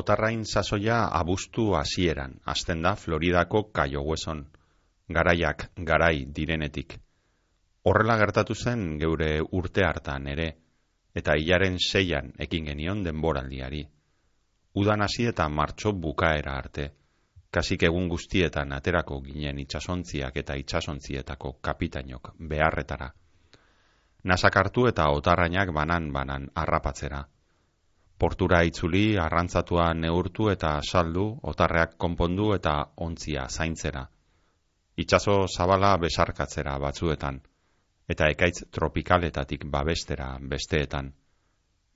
otarrain sasoia abuztu hasieran, hasten da Floridako Kaio Hueson, garaiak garai direnetik. Horrela gertatu zen geure urte hartan ere, eta hilaren seian ekin genion denboraldiari. Udan hasi eta martxo bukaera arte, kasik egun guztietan aterako ginen itsasontziak eta itsasontzietako kapitainok beharretara. Nasak hartu eta otarrainak banan-banan harrapatzera. Portura itzuli, arrantzatua neurtu eta saldu, otarreak konpondu eta ontzia zaintzera. Itxaso zabala besarkatzera batzuetan, eta ekaitz tropikaletatik babestera besteetan.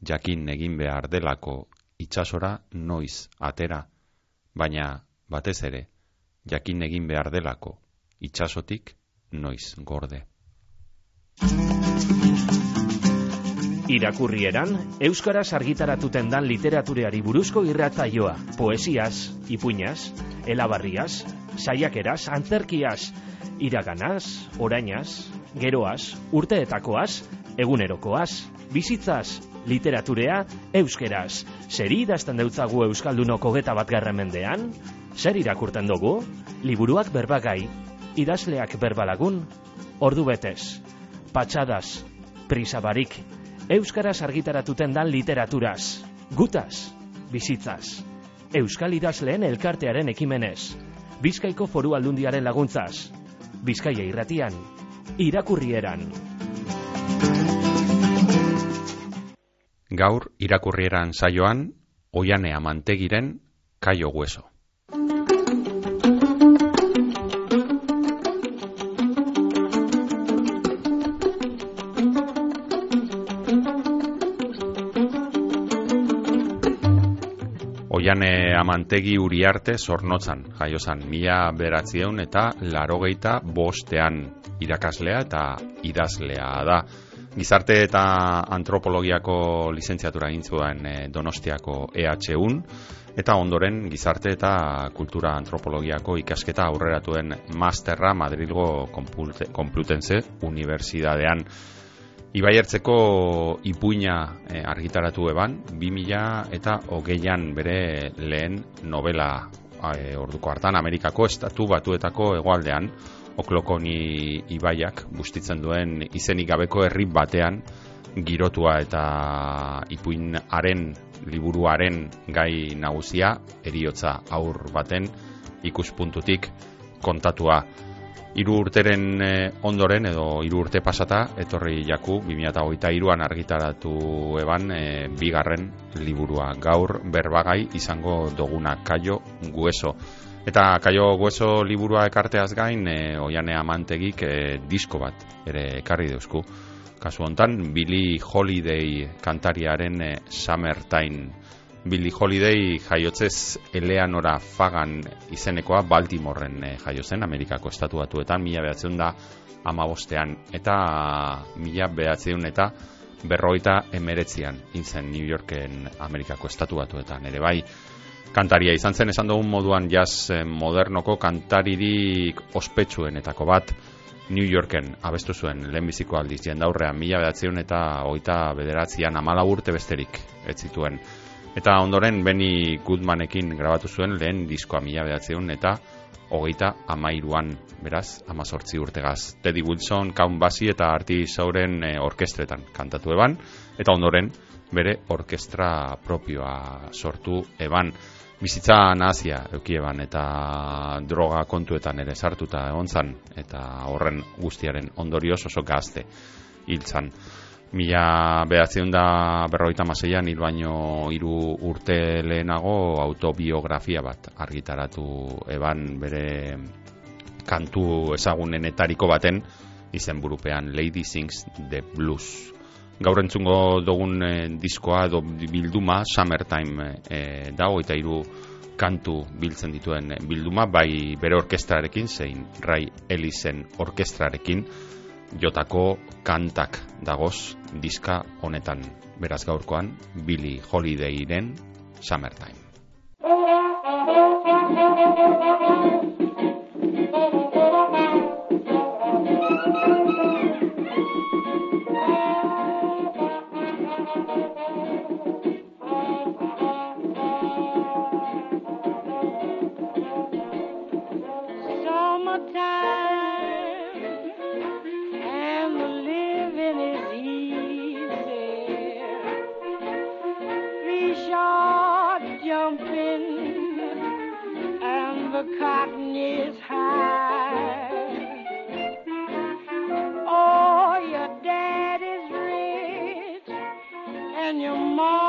Jakin egin behar delako itxasora noiz atera, baina batez ere, jakin egin behar delako itxasotik noiz gorde. Irakurrieran, Euskaraz argitaratuten dan literatureari buruzko irratzaioa, poesiaz, ipuñaz, elabarriaz, saiakeraz, antzerkiaz, iraganaz, orainaz, geroaz, urteetakoaz, egunerokoaz, bizitzaz, literaturea, euskeraz. Zer idazten deutzagu Euskaldunoko geta bat mendean? Zer irakurten dugu? Liburuak berbagai, idazleak berbalagun, ordu betez, patxadas, prisabarik, Euskaraz argitaratuten dan literaturaz, gutaz, bizitzaz, Euskal idazleen elkartearen ekimenez, Bizkaiko foru aldundiaren laguntzaz, Bizkaia irratian, irakurrieran. Gaur irakurrieran saioan, oianea mantegiren kaio hueso. Oiane amantegi uriarte zornotzan, jaiozan, mila beratzieun eta larogeita bostean irakaslea eta idazlea da. Gizarte eta antropologiako lizentziatura gintzuen eh, donostiako EH1, eta ondoren gizarte eta kultura antropologiako ikasketa aurreratuen masterra Madrilgo Complutense Universidadean. Ibaiertzeko ipuina e, argitaratu eban, 2000 eta hogeian bere lehen novela e, orduko hartan Amerikako estatu batuetako egoaldean, oklokoni ibaiak bustitzen duen izenik gabeko herri batean girotua eta ipuinaren liburuaren gai nagusia eriotza aur baten ikuspuntutik kontatua hiru urteren eh, ondoren edo hiru urte pasata etorri jaku 2023an argitaratu eban e, bigarren liburua. Gaur berbagai izango doguna Kaio Gueso eta Kaio Gueso liburua ekarteaz gain e, oianea mantegik disko bat ere ekarri deusku kasu hontan Billy Holiday kantariaren e, Summertime Billy Holiday jaiotzez Eleanora Fagan izenekoa Baltimoren e, jaio zen Amerikako estatu batuetan mila behatzen da amabostean eta mila behatzen eta berroita emeretzian intzen New Yorken Amerikako estatu batuetan. Ere bai kantaria izan zen esan dugun moduan jazz eh, modernoko kantaririk ospetsuenetako bat New Yorken abestu zuen lehenbiziko aldiz jendaurrean mila behatzen eta oita bederatzean amala urte besterik ez zituen Eta ondoren Benny Goodmanekin grabatu zuen lehen diskoa mila behatzeun eta hogeita amairuan, beraz, amazortzi urtegaz. Teddy Wilson, Count Basie eta Arti Sauren e, orkestretan kantatu eban, eta ondoren bere orkestra propioa sortu eban. Bizitza nazia eukieban eta droga kontuetan ere sartuta egon zan, eta horren guztiaren ondorioz oso gazte hiltzan mila behatzen da berroita maseian hil baino hiru urte lehenago autobiografia bat argitaratu eban bere kantu ezagunenetariko baten izen burupean Lady Sings the Blues. Gaur entzungo dugun eh, diskoa edo bilduma Summertime e, dago eta hiru kantu biltzen dituen bilduma bai bere orkestrarekin zein Ray Ellisen orkestrarekin jotako kantak dagoz diska honetan beraz gaurkoan Billy Holidayren Summertime. your mom.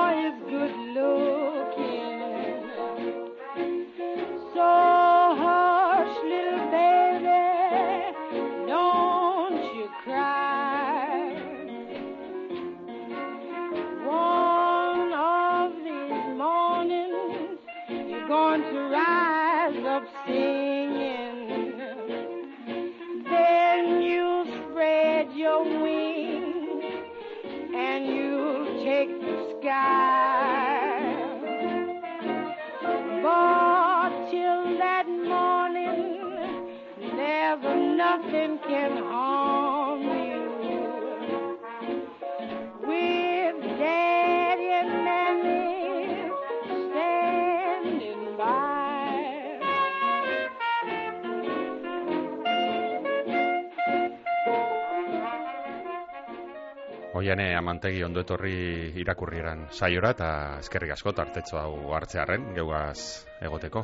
Oiane amantegi ondo etorri irakurrieran saiora eta eskerrik asko tartetxo hau hartzearen geugaz egoteko.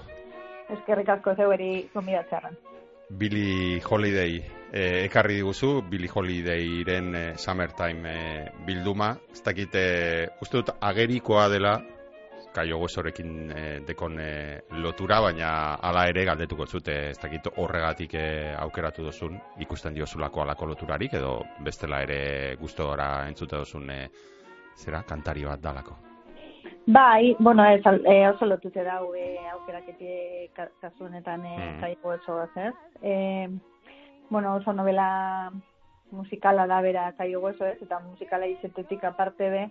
Eskerrik asko zeueri gomidatzearen. Billy Holiday eh, ekarri diguzu, Billy Holidayren eh, Summertime eh, bilduma. Ez dakite, uste dut agerikoa dela kaio gozorekin e, dekon e, lotura, baina hala ere galdetuko zute, ez dakit horregatik e, aukeratu dozun, ikusten diozulako alako loturarik, edo bestela ere gustora entzute dozun e, zera, kantari bat dalako. Bai, bueno, ez, e, oso lotute dau e, aukeraketi kasu honetan e, mm. kaio ez? E, bueno, oso novela musikala da bera kaio gozo ez, eta musikala izetetik aparte be,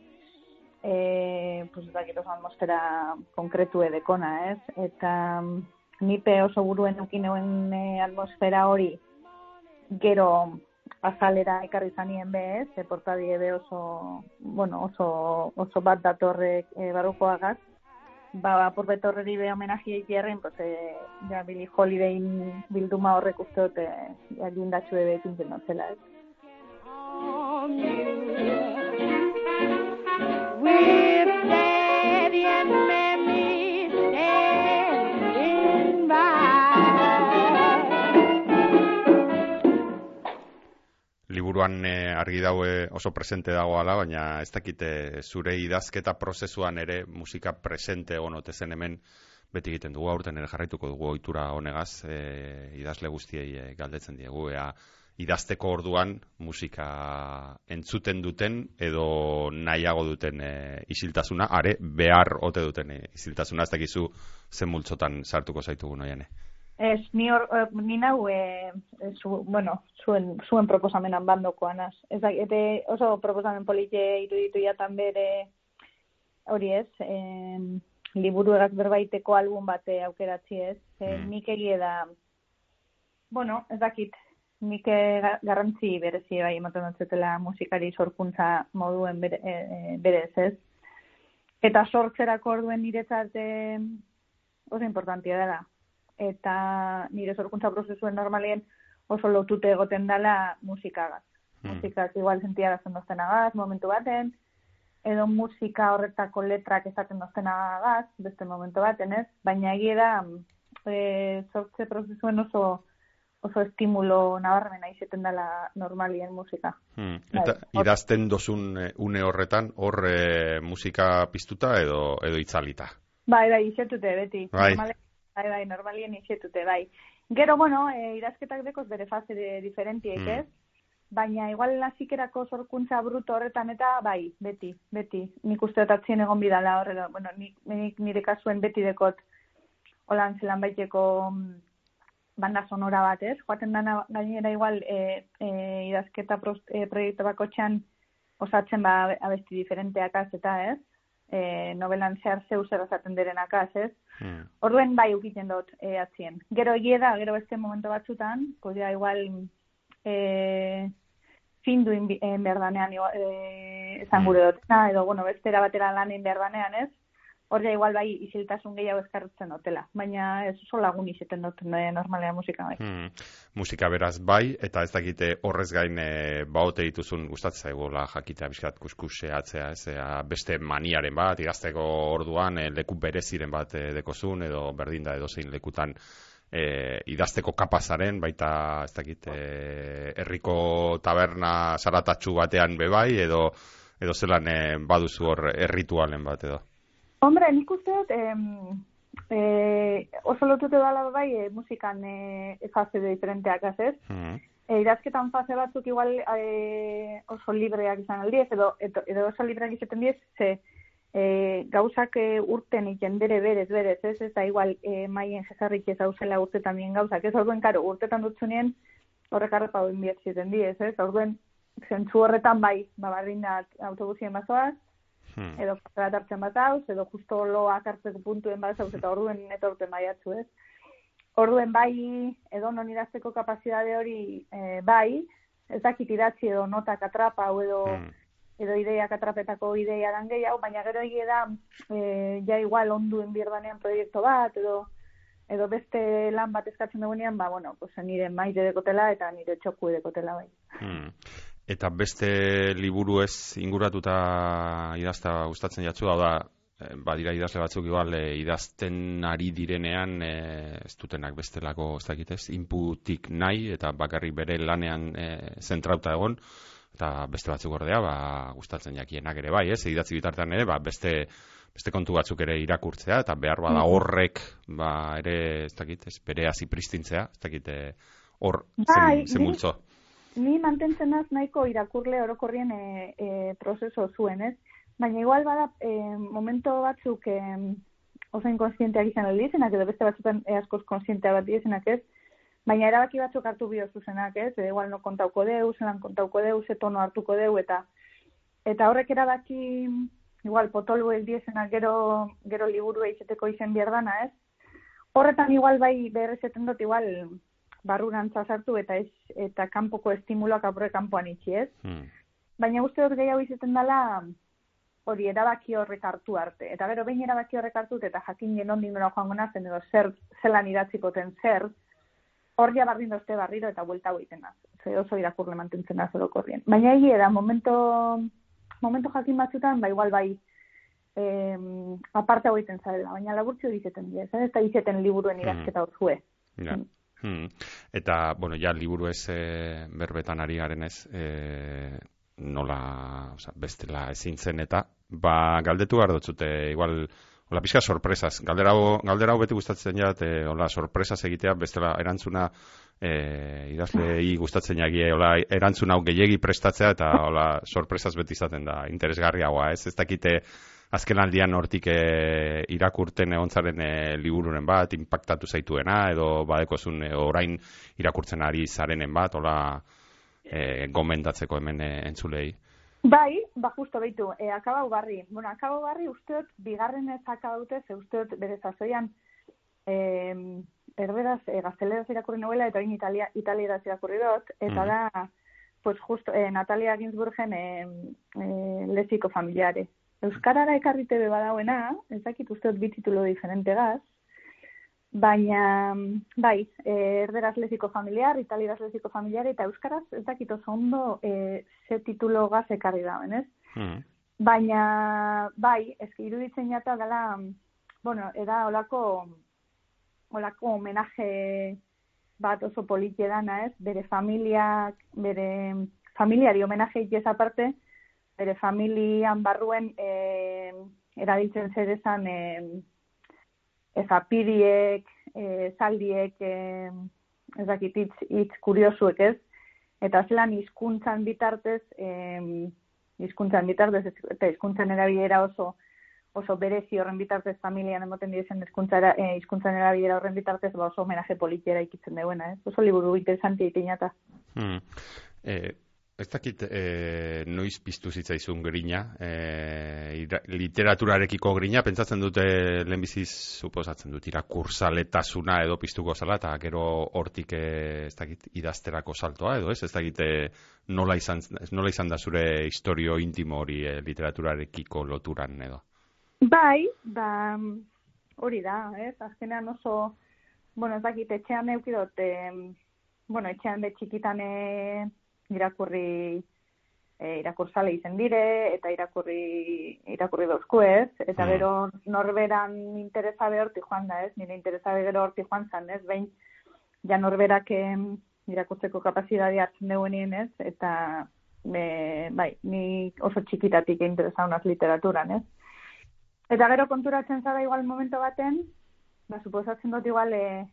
e, pues, atmosfera konkretu edekona, ez? Eta mm, nipe oso buruen ukin e, atmosfera hori gero azalera ekarri zanien be, ez? E, portadie be oso, bueno, oso, oso bat datorrek e, barrukoagaz. Ba, por betorreri be homenajia ikierren, pues, e, ja, Billy Holiday bilduma horrek uste dute, ja, jindatxu ebe ekin zela, ez? Liburuan e, argi daue oso presente dagoala, baina ez dakite zure idazketa prozesuan ere musika presente egon zen hemen beti egiten dugu aurten ere jarraituko dugu ohitura honegaz e, idazle guztiei e, galdetzen diegu ea idazteko orduan musika entzuten duten edo nahiago duten e, isiltasuna, are behar ote duten e, isiltasuna, ez dakizu zen multzotan sartuko zaitugu noiane. Ez, ni, or, eh, ni nau, e, zu, bueno, zuen, zuen proposamenan bandokoan, az. Ez, ete oso proposamen polite iruditu jatan bere, hori ez, e, liburu egaz berbaiteko album bate aukeratzi ez. E. Nik egie da, bueno, ez dakit, nik garrantzi berezi bai ematen dutzetela musikari sorkuntza moduen bere, e, berez ez. Eta sortzerako orduen niretzat oso importantia dela eta nire sorkuntza prozesuen normalien oso lotute egoten dela musikagaz. Hmm. Musikak igual sentia dozten agaz, momentu baten, edo musika horretako letrak esaten dozten agaz, beste momentu baten, ez? Baina egia da, e, sortze prozesuen oso oso estimulo nabarmena izeten dela normalien musika. Hmm. Bai. Eta idazten dozun e, une horretan, hor e, musika piztuta edo edo itzalita? Bai, bai, izetute beti. Bai. Bai, bai, normalien izetute, bai. Gero, bueno, e, irazketak dekoz bere fase de diferentiek, mm. ez? Baina, igual lazikerako sorkuntza bruto horretan eta, bai, beti, beti. Nik uste atzien egon bidala horrela, bueno, nik, nik nire kasuen beti dekot holan zelan baiteko mm, banda sonora bat, ez? Joaten dana gainera igual e, e, idazketa e, proiektu bako osatzen ba abesti diferenteak az eta, ez? E, novelan zehar zeu zer esaten direnak az, ez? Hmm. Orduen bai ukiten dut e, atzien. Gero egie da, gero beste momento batzutan, podia igual e, findu in, in berdanean e, esan hmm. gure dut, edo bueno, bestera batera lan in berdanean, ez? Horre igual bai isiltasun gehiago eskartzen dutela, baina ez oso lagun izaten dut normalea musika bai. Hmm. Musika beraz bai, eta ez dakite horrez gain e, baote dituzun gustatzen zaigola jakitea bizkat kuskuseatzea, ez beste maniaren bat, igazteko orduan e, leku bereziren bat e, dekozun, edo berdin da edo zein lekutan e, idazteko kapazaren, baita ez dakit e, herriko taberna zaratatxu batean bebai, edo edo zelan e, baduzu hor erritualen bat edo. Hombre, nik uste dut, eh, oso lotute dala bai e, musikan e, fase de diferenteak, ez? Mm e, idazketan fase batzuk igual e, oso libreak izan aldiez, edo, edo, edo oso libreak izaten diez, ze e, gauzak e, urten ikendere berez, berez, ez? Ez da igual e, maien jezarrik ez hauzela urte tamien gauzak, ez? Orduen, karo, urtetan dutzunien horrek arrepa hori inbiertziten diez, ez? Orduen, zentzu horretan bai, babarrin da autobusien bazoaz, hmm. edo bat hartzen bat hauz, edo justo loak hartzeko puntuen bat hauz, eta orduen etorten bai atzu, ez? Orduen bai, edo non idazteko kapazidade hori e, bai, ez dakit idatzi edo notak atrapa, edo, hmm. edo ideiak atrapetako ideia dan gehiago, baina gero egia da, e, ja igual onduen birdanean proiektu bat, edo edo beste lan bat eskatzen dugunean, ba, bueno, pues, nire maite dekotela eta nire txoku dekotela bai. Hmm. Eta beste liburu ez inguratuta idazta gustatzen jatzu, hau da, eh, badira idazle batzuk igual e, idazten ari direnean e, ez dutenak bestelako ez dakitez, inputik nahi eta bakarrik bere lanean e, zentrauta egon, eta beste batzuk ordea, ba, gustatzen jakienak ere bai, ez, idatzi bitartean ere, ba, beste, beste kontu batzuk ere irakurtzea, eta behar bada horrek, ba, ere, ez dakit, ez, bere hazi pristintzea, ez dakit, hor, bai, zen, multzo ni mantentzen az nahiko irakurle orokorrien e, e, prozeso zuen, ez? Baina igual bada e, momento batzuk e, oso inkonsienteak izan aldizenak, edo beste batzutan e, askoz konsientea bat dizenak, ez? Baina erabaki batzuk hartu bio zuzenak, ez? E, igual no kontauko deu, zelan kontauko deu, ze tono hartuko deu, eta eta horrek erabaki igual potolu el diezenak gero, gero liburu eizeteko izen bierdana, ez? Horretan igual bai berrezeten dut igual barrurantza sartu eta ez, eta kanpoko estimuloak apure kanpoan itxi, ez? Hmm. Baina uste dut gehiago izaten dela hori erabaki horrek hartu arte. Eta gero, behin erabaki horrek hartu eta jakin genon dingora joango nazen edo zer, zelan idatziko ten zer, hor ja bardin dozte barriro eta buelta egiten az. Ze oso irakurle mantentzen az orokorrien. Baina egia da, momento, momento jakin batzutan, ba igual bai, eh, aparte hau egiten zarela, baina laburtzio dizeten dira, ez da izeten liburuen hmm. irazketa hor zue. Hmm. Eta, bueno, ja, liburu ez e, berbetan ari garen ez, e, nola, oza, bestela ezin zen eta, ba, galdetu gara dutzute, igual, hola, pixka sorpresaz, galdera hau beti gustatzen jat, e, hola, sorpresaz egitea, bestela erantzuna, e, idazlei gustatzen jagie, hola, erantzuna hau gehiagi prestatzea, eta, hola, sorpresaz beti izaten da, interesgarriagoa, ez, ez dakite, azken aldian hortik e, irakurten egontzaren e, libururen bat, impactatu zaituena, edo badekozun e, orain irakurtzen ari zarenen bat, ola e, gomendatzeko hemen e, entzulei. Bai, ba justo beitu, e, akabau barri. Bueno, akabau barri usteot, bigarren ez akabaute, ze usteot bere zazoian, e, erderaz, e, gazteleraz irakurri novela, eta oin Italia, Italiaraz irakurri dut, eta mm. da, pues justo, e, Natalia Ginsburgen e, e, leziko familiare. Euskarara ekarrite be badauena, ez dakit usteot bi titulo diferente gaz, baina, bai, eh, erderaz leziko familiar, italieraz leziko familiar, eta euskaraz ez dakit oso ondo e, ze titulo gaz ekarri dauen, ez? Hmm. Baina, bai, ezki iruditzen jata dela, bueno, era olako, olako homenaje bat oso politie dana, ez? Bere familiak, bere familiari homenaje ikez aparte, bere familian barruen e, erabiltzen zer esan e, ezapiriek, e, zaldiek, e, ez dakit itz, itz kuriosuek ez, eta zelan hizkuntzan bitartez, e, hizkuntzan bitartez, eta hizkuntzan erabilera oso oso berezi horren bitartez familian emoten diesen hizkuntzara e, hizkuntzan erabilera horren bitartez ba oso homenaje politiera ikitzen duena, ez? Oso liburu interesante itinata. Hmm. Eh, Ez dakit e, noiz piztu zitzaizun grina, e, literaturarekiko grina, pentsatzen dute lehenbiziz, suposatzen dut, irakursaletasuna edo piztuko zala, eta gero hortik e, ez dakit idazterako saltoa edo ez, ez dakit nola izan, nola izan da zure historio intimo hori e, literaturarekiko loturan edo. Bai, ba, hori da, ez? Azkenean oso, bueno, ez dakit, etxean eukidot, e, bueno, etxean de txikitan e, irakurri e, irakursale izen dire, eta irakurri, irakurri dauzku ez, eta Mm. gero norberan interesa behorti joan da ez, nire interesa gero horti joan zan ez, behin, ja norberak em, irakurtzeko kapazitatea hartzen duenien ez, eta e, bai, ni oso txikitatik interesa honaz literaturan ez. Eta gero konturatzen zara igual momento baten, ba, suposatzen dut igual e,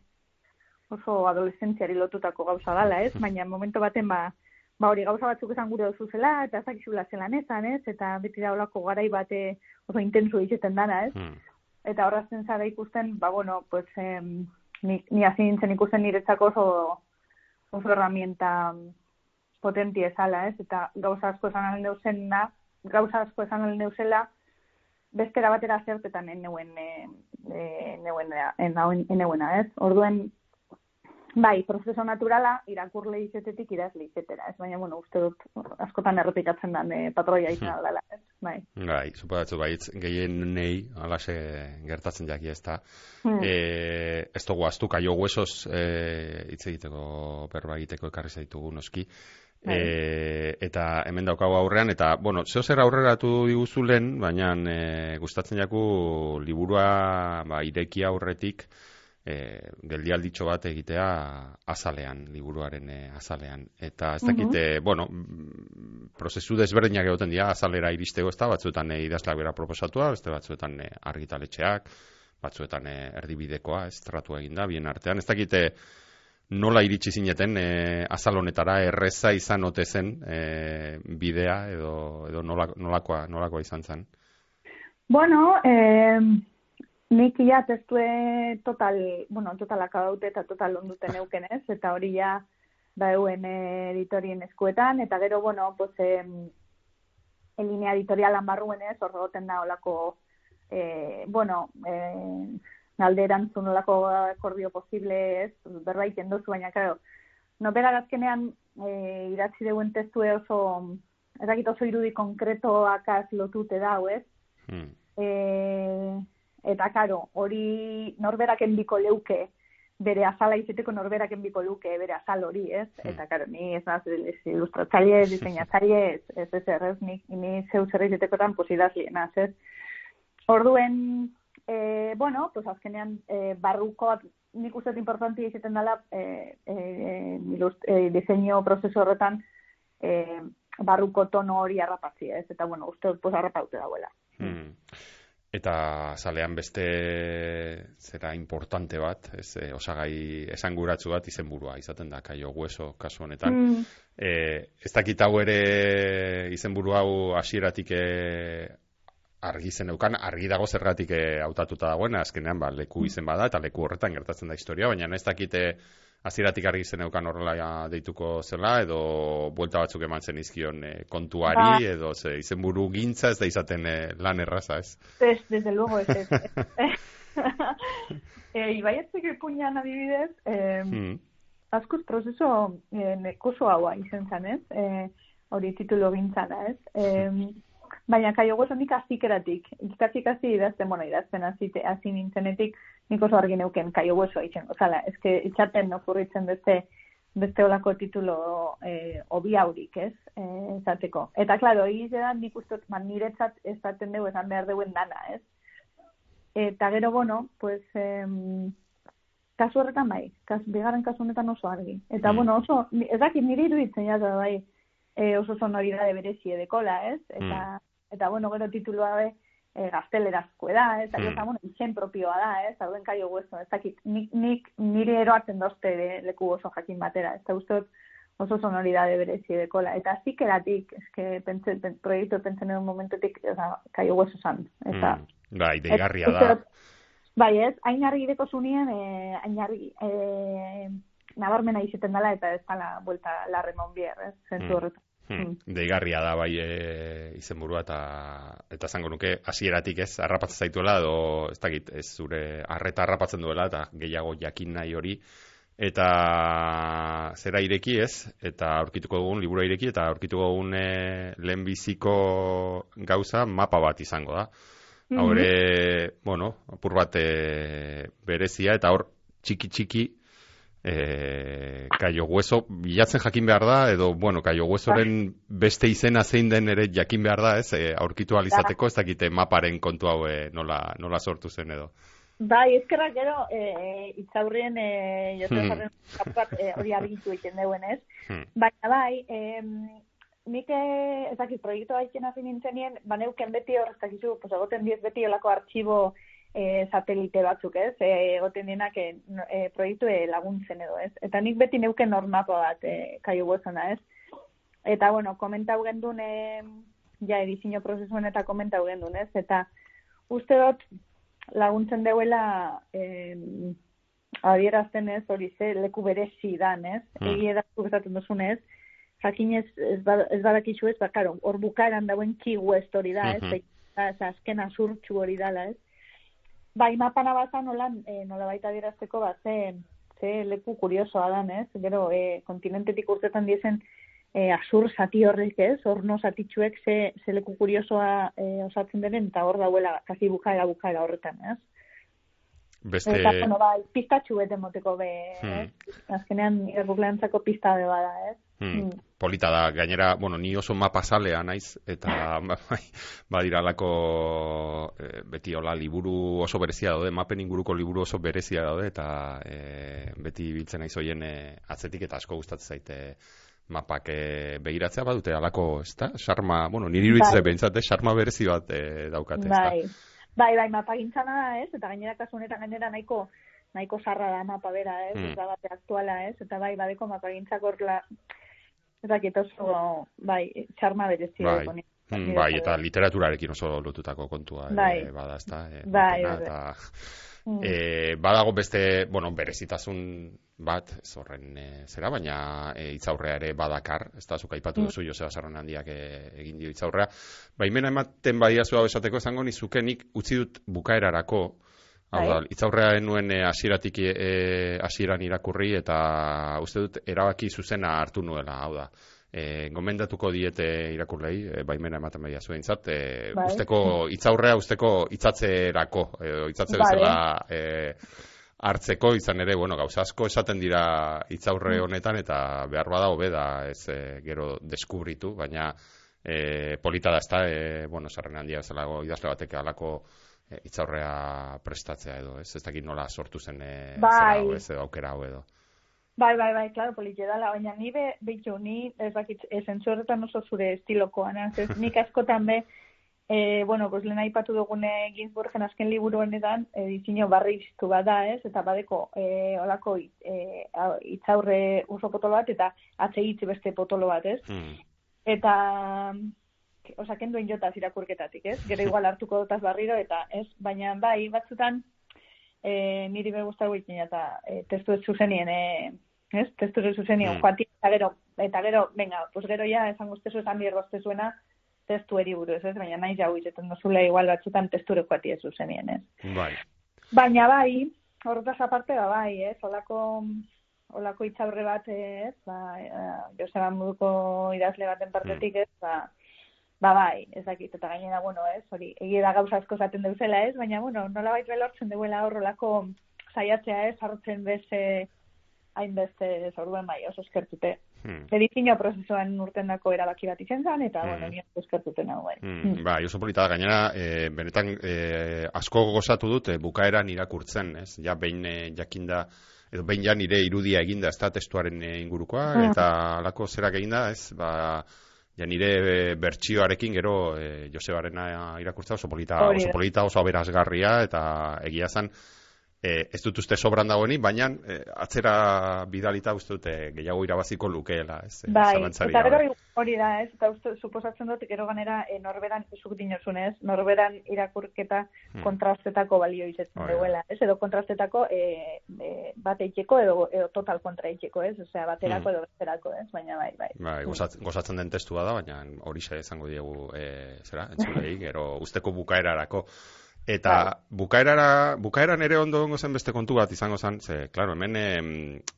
oso adolescentziari lotutako gauza dala, ez? Baina momento baten ba, ba hori gauza batzuk esan gure duzu zela, eta ez dakizula zelan esan, ez? Eta beti da olako garai bate oso intenso izaten dana, ez? Hmm. Eta horrazten zara ikusten, ba bueno, pues em, ni, ni hasi nintzen ikusten niretzako oso, oso herramienta potenti ezala, ez? Eta gauza asko esan alneu zena, gauza asko esan alneu zela, beste era batera zertetan eneuen, e, e, neuena, enauen- eneuena, ez? Orduen, bai, prozeso naturala, irakurle izetetik idazle izetera, ez? Baina, bueno, uste dut askotan errepikatzen den e, patroia izan aldala, ez? Bai. Bai, suposatzen baitz, gehien nei, alaxe gertatzen jaki ez da. Hmm. E, ez dugu aztu, kaio huesos e, hitz egiteko, berba egiteko ekarri zaitugu noski. Bai. E, eta hemen daukagu aurrean, eta, bueno, zeo zer aurreratu diguzulen, baina e, gustatzen jaku liburua ba, ireki aurretik e, geldialditxo bat egitea azalean, liburuaren e, azalean. Eta ez dakite, bueno, mm, prozesu desberdinak egoten dira azalera iristeko ez da, batzuetan e, idazleak bera proposatua, beste batzuetan e, argitaletxeak, batzuetan e, erdibidekoa, ez tratua egin da, bien artean. Ez dakite nola iritsi zineten e, azal honetara erreza izan ote zen e, bidea edo, edo nola, nolakoa, nolakoa izan zen. Bueno, eh, nik ja testue total, bueno, total akabaute eta total onduten euken ez, eta hori ja da euen editorien eskuetan, eta gero, bueno, pues, eh, en linea editorialan barruen ez, hor egoten da olako, eh, bueno, eh, galderan olako akordio posible ez, berbait endozu, baina, claro, nobera azkenean eh, idatzi deuen testue oso, ez dakit oso irudi konkretoakaz lotute dau, ez? Hmm. E, eta karo, hori norberaken biko leuke, bere azala izeteko norberaken biko luke, bere azal hori, ez? Hmm. Eta karo, ni ez naz, ilustratzaile, diseinatzaile, ez, ez, ez, ez, ni, ni zeu zer idazle, naz, ez? Orduen, e, bueno, pues azkenean, e, barruko, nik uste importanti izaten dela, e, e, ilust, e, diseño prozesu horretan, e, barruko tono hori harrapatzia, ez? Eta, bueno, uste pues harrapaute dauela. Hmm. Eta zalean beste zera importante bat, ez, e, osagai esanguratsu bat izenburua izaten da, kaio hueso kasu honetan. Mm. E, ez dakit hau ere izenburu hau hasieratik e, argi zen eukan, argi dago zergatik hautatuta dagoen, azkenean ba, leku izen bada eta leku horretan gertatzen da historia, baina ez dakite hasieratik argi zen eukan horrela deituko zela, edo buelta batzuk eman zen izkion e, kontuari, Ba. edo ze, izenburu gintza ez da izaten e, lan erraza, ez? Ez, desde luego, ez, ez. e, Ibaiatzeko ipuñan adibidez, eh, Hmm. askoz prozeso eh, nekoso haua izan zen, ez? Eh, hori titulo gintzana, ez? Eh, baina kaio gozo nik azikeratik, ikasi ikasi idazten, bueno, idazten azite, hasi nintzenetik, nik oso argi neuken kaio gozo izan, ozala, eske itxaten okurritzen beste, beste olako titulo eh, obi haurik, ez? Eh, esateko. Eta, klaro, egiz da, nik uste, dut, ba, niretzat esaten dugu, esan behar duen dana, ez? Eta gero, bueno, pues, em, kasu horretan bai, kas, bigarren kasu honetan oso argi. Eta, Mm. bueno, oso, ez dakit nire iruditzen jata bai, e, oso sonoridade berezie dekola, ez? Eta, eta bueno, gero titulua be, e, gaztelerazko da, ez? Mm. Eta, bueno, izen propioa da, ez? Hauen kaio hueso, ez dakit, nik, nik nire eroatzen dozte leku oso jakin batera, ez da uste oso sonoridade berezie dekola. Eta zikeratik, eske, pentsa, pen, proiektu pentsen edo momentetik, oza, kaio hueso zan. Eta, Hmm. Bai, deigarria da. Bai, ez, hain argi deko zunien, eh, hain argi, eh, nabarmena izaten dela eta ez dala buelta larremon bier, ez, zentzu Mm. horretan. Hmm. Mm. Deigarria da bai e, izenburua eta eta esango nuke hasieratik ez harrapatzen zaituela edo ez dakit ez zure harreta harrapatzen duela eta gehiago jakin nahi hori eta zera ireki ez eta aurkituko dugun libura ireki eta aurkituko dugun e, lehenbiziko gauza mapa bat izango da Mhm. Haure, bueno, apur bat e, berezia, eta hor txiki-txiki e, kaio hueso, bilatzen jakin behar da, edo, bueno, kaio huesoren beste izena zein den ere jakin behar da, ez, e, aurkitu alizateko, ez dakite maparen kontu hau e, nola, nola sortu zen edo. Bai, ezkerrak gero, e, itzaurrien, e, Hmm. bat e, hori argitu egiten deuen, ez? Hmm. Baina bai, e, nik eh, ez dakit, proiektu hasi nintzenien, baneuken beti hor, ez dakizu, pues, egoten diez beti olako artxibo e, satelite batzuk, ez? E, egoten dienak e, e, proiektu e, laguntzen edo, ez? Eta nik beti neuken normapa bat e, kaio huesona, ez? Eta, bueno, komentau gendun, e, ja, edizio prozesuen eta komentau gendun, ez? Eta uste dut laguntzen deuela e, adierazten ez hori ze leku berezi dan, ez? Hmm. Egia da zuk esaten duzunez, jakin ez, ez, ba, ez badakizu ez, hor bukaeran dauen ki west hori da, ez? Mhm. Eta, ez, azken azurtxu hori dala, ez? Bai, mapana bazan nolan, e, nola baita adierazteko, ba, ze, ze leku kuriosoa dan, ez? Gero, e, kontinentetik urtetan diezen, e, azur zati horrek, ez? Horno zatitxuek ze, ze leku kuriosoa e, osatzen denen, eta hor dauela, kasi bukaera bukaera horretan, ez? Beste, Eta, bueno, bai, pistatxu bete moteko be, Hmm. ez? Azkenean, irakurleantzako pista be bada, ez? Hmm, Hmm. polita da, gainera, bueno, ni oso mapa salea naiz, eta bai, badiralako e, beti hola liburu oso berezia daude, mapen inguruko liburu oso berezia daude, eta e, beti biltzen naiz hoien e, atzetik eta asko gustatzen zaite mapak e, begiratzea badute alako, ez da? Sarma, bueno, niri iruditzen Bai. behintzat, eh, sarma berezi bat e, daukate, ez da? Bai, bai, bai, mapa gintzana da, ez? Eta gainera kasu honetan gainera nahiko nahiko sarra da mapa bera, ez? Ez da bate aktuala, ez? Eta bai, badeko mapa gintzak horla, ez dakit oso, bai, txarma berezi. Bai. ni- Hmm, bai, eta literaturarekin oso lotutako kontua Bai. e, bada, ez da? E, Bai, bai. eta... Hmm. E, badago beste, bueno, berezitasun bat, ez horren e, zera, baina e, itzaurrea ere badakar, ez da, zuk aipatu Mm. duzu, Joseba Sarron handiak e, egin dio itzaurrea. Baimena ematen badia hau esateko esango nizuke nik utzi dut bukaerarako, hau da, Bai. itzaurrea enuen e, hasieratik e, hasieran irakurri eta uste dut erabaki zuzena hartu nuela, hau da. E, gomendatuko diete irakurlei, e, baimena ematen badia zuen zat, e, Bai. usteko itzaurrea, usteko itzatzerako, edo itzatze bezala e, hartzeko izan ere, bueno, gauza asko esaten dira hitzaurre Mm. honetan eta behar bada hobe da ez e, gero deskubritu, baina e, polita da ezta, e, bueno, sarren handia zelago idazle batek alako e, hitzaurrea prestatzea edo, ez ez dakit nola sortu zen e, Bai. zera hau, ez edo aukera hau edo. Bai, bai, bai, claro, politxe dala, baina ni be, behitu, ni, ez dakit, esentzu horretan oso zure estilokoan, ez, nik askotan be, e, bueno, pues lehen aipatu dugune Ginsburgen azken liburu honetan, edizio barri iztu bada, ez, eta badeko, e, olako, e, itzaurre oso potolo bat, eta atsegitzi beste potolo bat, ez, Hmm. eta osa, kenduen jotaz irakurketatik, ez? Gero igual hartuko dutaz barriro, eta ez, baina bai, batzutan, e, niri be guztago ikin, eta e, testu ez zuzenien, e, ez? Testu ez zuzenien, Hmm. joatik, eta gero, eta gero, venga, pues gero ja, esan guztezu esan bierrozte zuena, testu eri buruz, ez? Baina nahi jau izeten duzula igual batzutan testure joati ez zuzenien, ez? Bai. Baina bai, horretaz aparte, ba, bai, ez, olako, olako itzaurre bat, ez, ba, eh, Joseba Moduko idazle baten partetik, ez, ba, ba, bai, ez dakit, eta gainera, bueno, ez, hori, egia da gauza asko zaten deuzela, ez, baina, bueno, nola baita lortzen duela horrelako saiatzea, ez, hartzen beste, hainbeste, orduen bai, oso eskertute. Hmm. Edizio prozesuan urtendako erabaki bat izan zen, eta, Mm. bueno, ni oso eskertute nago, bai. Hmm, bai, oso polita da gainera, e, benetan e, asko gozatu dut e, bukaeran irakurtzen, ez? Ja behin e, jakinda edo behin ja nire irudia eginda, ez da testuaren ingurukoa, Mm. eta alako zerak eginda, ez? Ba, ja nire bertsioarekin gero e, Josebarena irakurtza oso polita, oso polita, oso aberazgarria, eta egia zan, e, ez dut uste sobran dagoeni, baina e, atzera bidalita uste dute gehiago irabaziko lukeela, ez? E, Bai, eta gero gabe. hori da, ez, eta uste, suposatzen dut, gero ganera, e, norberan, zuk dinozunez, norberan irakurketa Hmm. kontrastetako balio izetzen da. duela, ez, edo kontrastetako e, e, bat eitxeko edo, edo total kontra eitxeko, ez, osea, baterako Hmm. edo besterako, ez, baina bai, bai. Bai, gozatzen, gozatzen den testua da, baina hori izango diegu, e, zera, entzulei, gero usteko bukaerarako. Eta Bai. bukaerara, bukaeran ere ondo gongo zen beste kontu bat izango zen, ze, claro, hemen, e,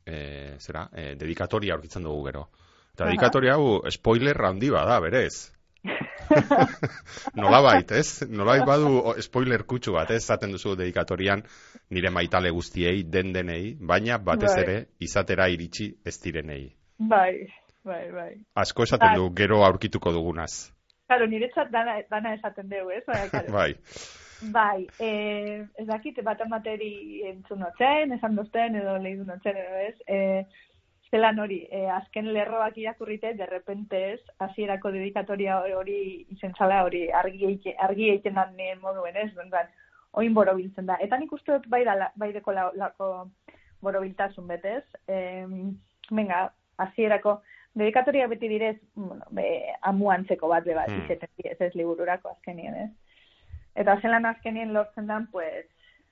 e, zera, e, dedikatoria aurkitzen dugu gero. Eta dedikatoria hau, spoiler handi bada, berez. nolabait, ez? Nolabait badu spoiler kutsu bat, ez? Zaten duzu dedikatorian nire maitale guztiei, den denei, baina batez Bai. ere izatera iritsi ez direnei. Bai, bai, bai. Asko esaten Bai. du gero aurkituko dugunaz. Claro, niretzat dana, dana esaten dugu, ez? Bai. Bai, eh, ez dakit, bat amateri entzun notzen, esan dozten, edo lehidu notzen, edo ez, eh, zelan hori, eh, azken lerroak irakurrite, de repente ez, hasierako dedikatoria hori izen zala hori argi, argi egiten dan moduen ez, bentan, oin borobiltzen da. Eta nik uste dut bai, da, bai deko la, lako borobiltasun betez, eh, venga, hasierako, dedikatoria beti direz, bueno, be, amuantzeko bat be bat, Hmm. izeten ez ez libururako azkenien, ez? Eta zelan azkenien lortzen dan, pues,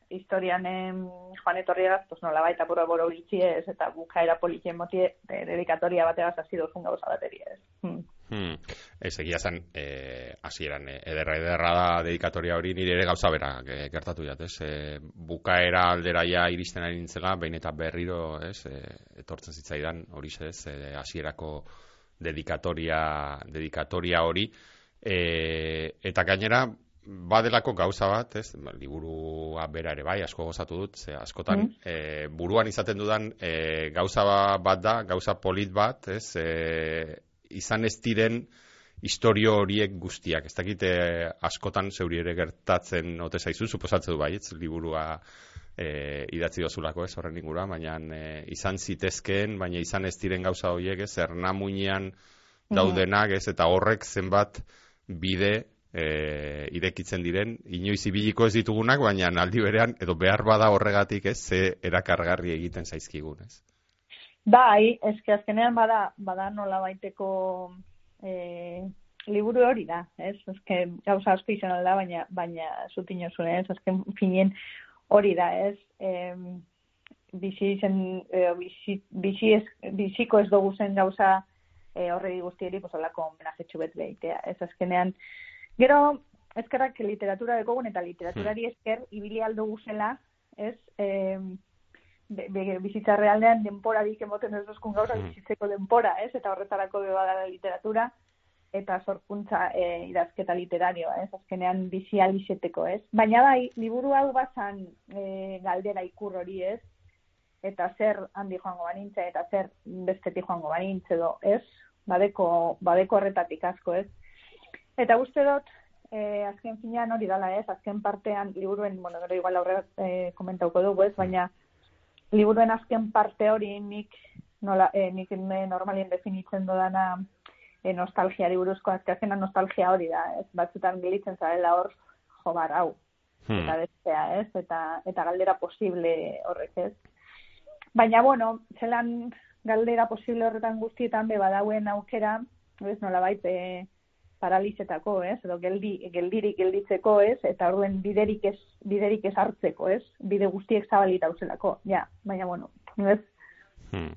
historian em, joan etorriagaz, pues nola baita boro boro ez, eta bukaera politien motie, de, dedikatoria bategaz hasi dozun gauza bateri ez. Hmm. Hmm. Ez egia zen, eh, hasieran eh, ederra ederra da dedikatoria hori nire ere gauza bera eh, gertatu jat, ez? Eh, bukaera alderaia iristen ari nintzela, behin eta berriro, ez? Eh, etortzen zitzaidan hori ez, hasierako dedikatoria, dedikatoria hori. Eh, eta gainera, badelako gauza bat, ez? Ba, Liburua bera ere bai, asko gozatu dut, ze askotan Mm. eh, buruan izaten dudan eh, gauza bat da, gauza polit bat, ez? Eh, izan ez diren historio horiek guztiak. Ez dakit eh, askotan zeuri ere gertatzen ote zaizu, suposatzen du baietz, liburua eh, idatzi dozulako ez horren ingura, baina eh, izan zitezkeen, baina izan ez diren gauza horiek ez, ernamuinean daudenak ez, eta horrek zenbat bide eh, irekitzen diren, inoiz ibiliko ez ditugunak, baina aldi berean, edo behar bada horregatik ez, ze erakargarri egiten zaizkigun ez. Bai, eske azkenean bada, bada nola baiteko e, liburu hori da, ez? Eske gauza asko izan alda, baina, baina zutin zuen, ez? Azken finien hori da, ez? E, bizi zen, e, bizi, bizi ez, biziko ez dugu zen gauza e, horregi guztieri, pues holako homenajetxu bet behitea, ez? Azkenean, gero, eskerrak literatura dekogun eta literaturari esker, ibili aldo guzela, ez? E, be, be, bizitza realdean denporarik emoten ez duzkun gauza Hmm. bizitzeko denpora, ez? Eta horretarako be bada literatura eta sorkuntza e, idazketa literarioa, ez? Azkenean bizi alizeteko, ez? Baina bai, liburu hau bazan e, galdera ikur hori, ez? Eta zer handi joango banintza eta zer bestetik joango banintz edo, ez? Badeko, badeko horretatik asko, ez? Eta uste dut, eh, azken finean hori dala, ez? Azken partean, liburuen, bueno, gero igual aurrera eh, komentauko dugu, ez? Baina liburuen azken parte hori nik nola, eh, nik normalien definitzen dodana eh, nostalgiari buruzko, azken azkena nostalgia hori da, ez? Batzutan gelitzen zarela hor, jo bar, hau, Hmm. eta bestea, ez? Eta, eta galdera posible horrek, ez? Baina, bueno, zelan galdera posible horretan guztietan be badauen aukera, ez nola e, paralizetako, ez? Edo geldi, geldirik gelditzeko, ez? Eta orduen biderik ez, biderik ez hartzeko, ez? Bide guztiek zabalita dauzelako, ja. Baina, bueno, ez? Hmm.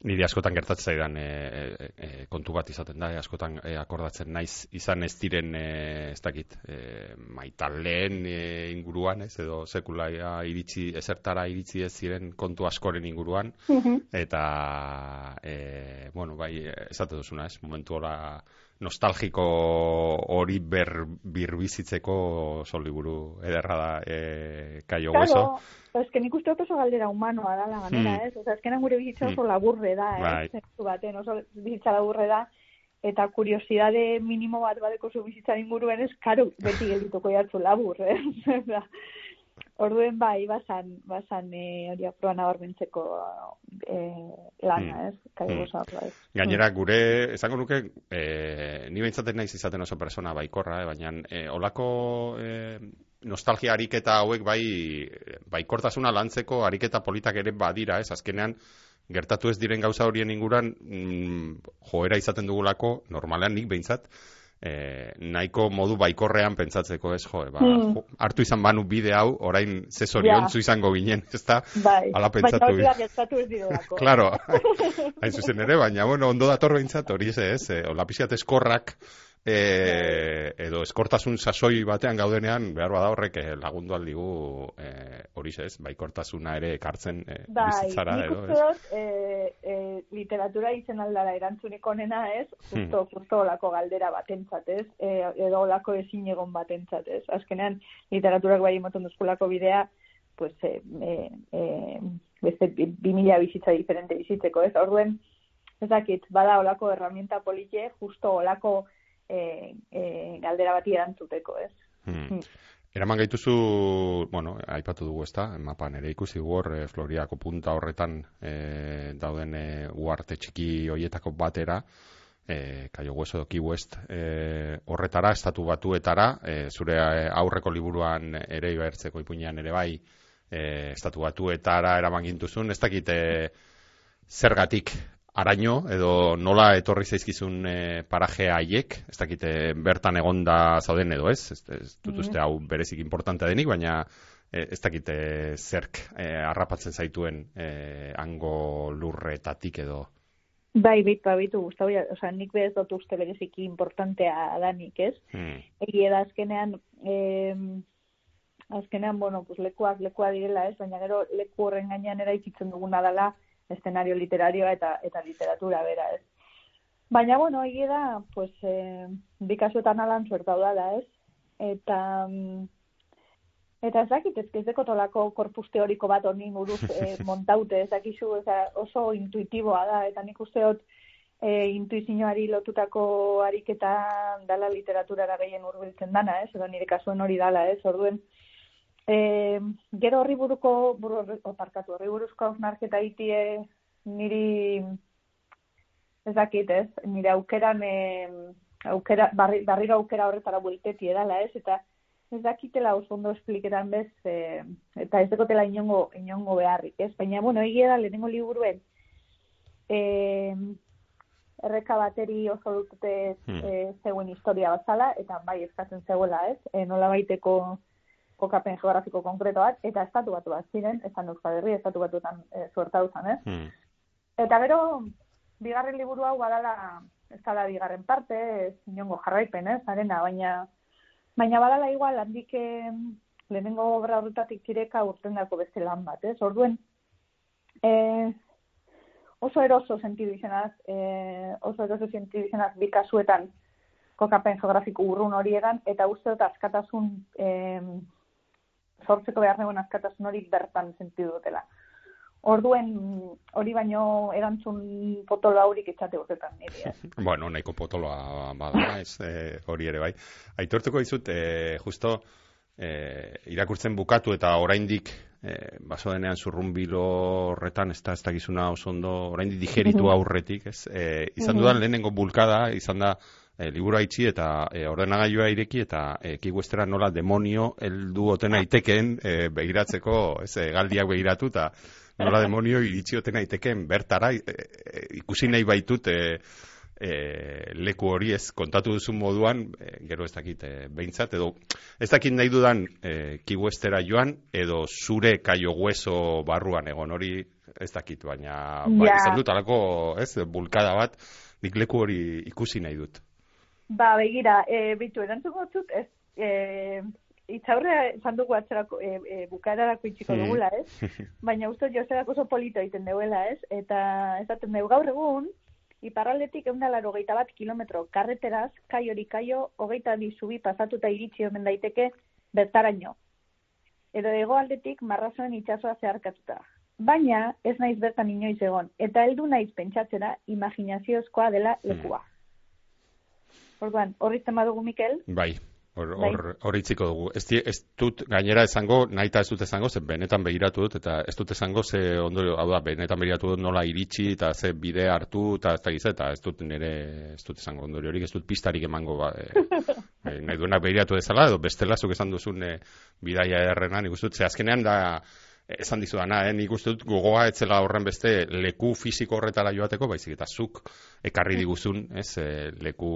Niri askotan gertatzen zaidan e, e, e, kontu bat izaten da, e, askotan e, akordatzen naiz izan ez diren e, ez dakit, e, maitaleen e, inguruan, ez edo sekula iritsi ezertara iritsi ez ziren kontu askoren inguruan eta e, bueno, bai, esate duzuna, ez, momentu ora nostalgiko hori ber, birbizitzeko oso liburu ederra da e, kaio hueso. Claro, es que nik uste oso galdera humanoa da, la ganera, Hmm. ez? Osa, eskenan gure bizitza oso Hmm. laburre da, ez? Bai. Baten, oso bizitza laburre da, eta kuriosidade minimo bat badeko zu bizitzan inguruen ez, karo, beti geldituko jartzu labur, ez? Orduen bai, basan, basan e, hori aproan nabarmentzeko e, lana, Hmm. ez? Kai Hmm. goza, ez? Gainera, gure, esango nuke, e, ni beintzaten naiz izaten oso persona baikorra, eh, baina e, olako e, nostalgia ariketa hauek bai baikortasuna lantzeko ariketa politak ere badira, ez, azkenean gertatu ez diren gauza horien inguran mm, joera izaten dugulako, normalean nik behintzat, e, nahiko modu baikorrean pentsatzeko, ez, jo, ba, Hmm. jo, hartu izan banu bide hau, orain ze zoriontzu izango ginen, ez da? Bai, baina pentsatu gertatu ez direlako. Claro, hain zuzen ere, baina bueno, ondo dator behintzat hori ez, ez, eh, hola pixat eskorrak e, edo eskortasun sasoi batean gaudenean, behar bada horrek eh, lagundu aldigu e, hori ez, baikortasuna ere ekartzen e, bai, bizitzara edo, ez? Bai, e, e, literatura izen aldara erantzunik onena ez, justo, hmm. justo olako galdera batentzat ez, e, edo olako ezin egon batentzat ez. Azkenean, literaturak bai emoten duzkulako bidea, pues, e, e, beste bi mila bizitza diferente bizitzeko ez, orduen, ezakit, bada olako herramienta polite, justo olako e, e, galdera bati erantzuteko, ez? Hmm. hmm. Eraman gaituzu, bueno, aipatu dugu ezta, mapan ere ikusi hor, e, Floriako punta horretan e, dauden e, uarte txiki hoietako batera, e, kaio hueso doki west, e, horretara, estatu batuetara, e, zure aurreko liburuan ere ibertzeko ipuinean ere bai, e, estatu batuetara eraman gintuzun, ez dakite zergatik araño edo nola etorri zaizkizun e, paraje haiek, ez dakite bertan egonda zauden edo ez, ez, ez dut uste hau berezik importantea denik, baina e, ez dakite zerk e, harrapatzen zaituen e, hango lurretatik edo. Bai, bit, ba, bitu, guztau, oza, nik bez dut uste bereziki importantea danik, ez? Hmm. Egi da, azkenean, eh, azkenean, bueno, pues, lekuak, lekua direla, ez? Baina gero, leku horren gainean eraikitzen duguna dela, escenario literarioa eta eta literatura bera, ez. Baina, bueno, egia da, pues, eh, bi kasuetan alan suertau da, ez? Eta, mm, eta ez dakit, ez kezeko tolako korpus teoriko bat honi buruz eh, montaute, ez dakizu, oso intuitiboa da, eta nik usteot eh, intuizioari lotutako ariketa dala literaturara gehien urbiltzen dana, ez? Edo nire kasuen hori dala, ez? Orduen, E, gero horri buruko, buru, oparkatu, horri buruzko hausnarketa itie niri ez dakit ez, nire aukeran e, aukera, barri, barriro aukera horretara buelteti edala ez, eta ez dakitela oso ondo espliketan bez, e, eta ez dekotela inongo, inongo beharrik ez, baina, bueno, egia da, lehenengo liburuen, e, erreka bateri oso dutute hmm. e, zeuen historia batzala, eta bai eskatzen zegoela ez, e, nola baiteko kokapen geografiko konkreto bat, eta estatu batu bat ziren, esan Euskal Herri, estatu batuetan e, zuerta duzan, ez? Hmm. Eta bero, bigarren liburu hau badala, ez dala bigarren parte, ez inongo jarraipen, ez, arena, baina, baina badala igual, handik lehenengo obra horretatik tireka urten dako beste lan bat, ez? Orduen, e, oso eroso sentidu izanaz, e, oso eroso sentidu izanaz bikasuetan kokapen geografiko urrun hori egan, eta uste dut askatasun sortzeko behar neuen askatasun hori bertan sentidu dutela. Orduen hori baino erantzun potolo haurik etxate urtetan. Bueno, nahiko potoloa bada, ez eh, hori ere bai. Aitortuko dizut, e, justo e, irakurtzen bukatu eta oraindik e, baso denean zurrumbilo horretan, ez da, ez da gizuna oso ondo, oraindik digeritu aurretik, ez? E, izan dudan lehenengo bulkada, izan da, e, liburu haitzi eta e, ordenagailua ireki eta e, kiguestera nola demonio heldu oten aitekeen e, begiratzeko, ez, e, galdiak begiratu eta nola demonio iritsi oten aitekeen bertara e, e, ikusi nahi baitut e, e, leku hori ez kontatu duzun moduan, e, gero ez dakit e, behintzat, edo ez dakit nahi dudan e, kiguestera joan, edo zure kaio hueso barruan egon hori ez dakit, baina yeah. bai, zen dut alako, ez, bulkada bat, nik leku hori ikusi nahi dut. Ba, begira, e, bitu, erantzun gotzut, ez, e, itzaurre esan dugu atzerako, e, e, bukararako itxiko mm. dugula, ez? Baina uste jozerako oso polito egiten duela, ez? Eta ez daten dugu gaur egun, iparraldetik egun dalaro geita bat kilometro karreteraz, kai hori kaio, hogeita di zubi pasatuta iritsi omen daiteke bertaraino. Edo egoaldetik marrazoen itxasoa zeharkatuta. Baina ez naiz bertan inoiz egon, eta heldu naiz pentsatzera imaginaziozkoa dela lekua. Mm. Orduan, horritzen badugu Mikel? Bai. Hor bai. itziko dugu. Ez, ez dut gainera esango, nahi ez dut esango, ze benetan begiratu dut, eta ez dut esango, ze ondorio, hau da, benetan begiratu dut nola iritsi, eta ze bide hartu, eta ez da eta ez dut nire, ez dut esango ondorio horik, ez dut pistarik emango, ba, e, e, nahi duenak begiratu dezala, edo bestelazuk esan duzun e, bidaia errenan, nik ze azkenean da, esan dizudana, eh, nik uste dut gogoa etzela horren beste leku fisiko horretara joateko, baizik eta zuk ekarri diguzun, ez, e, leku,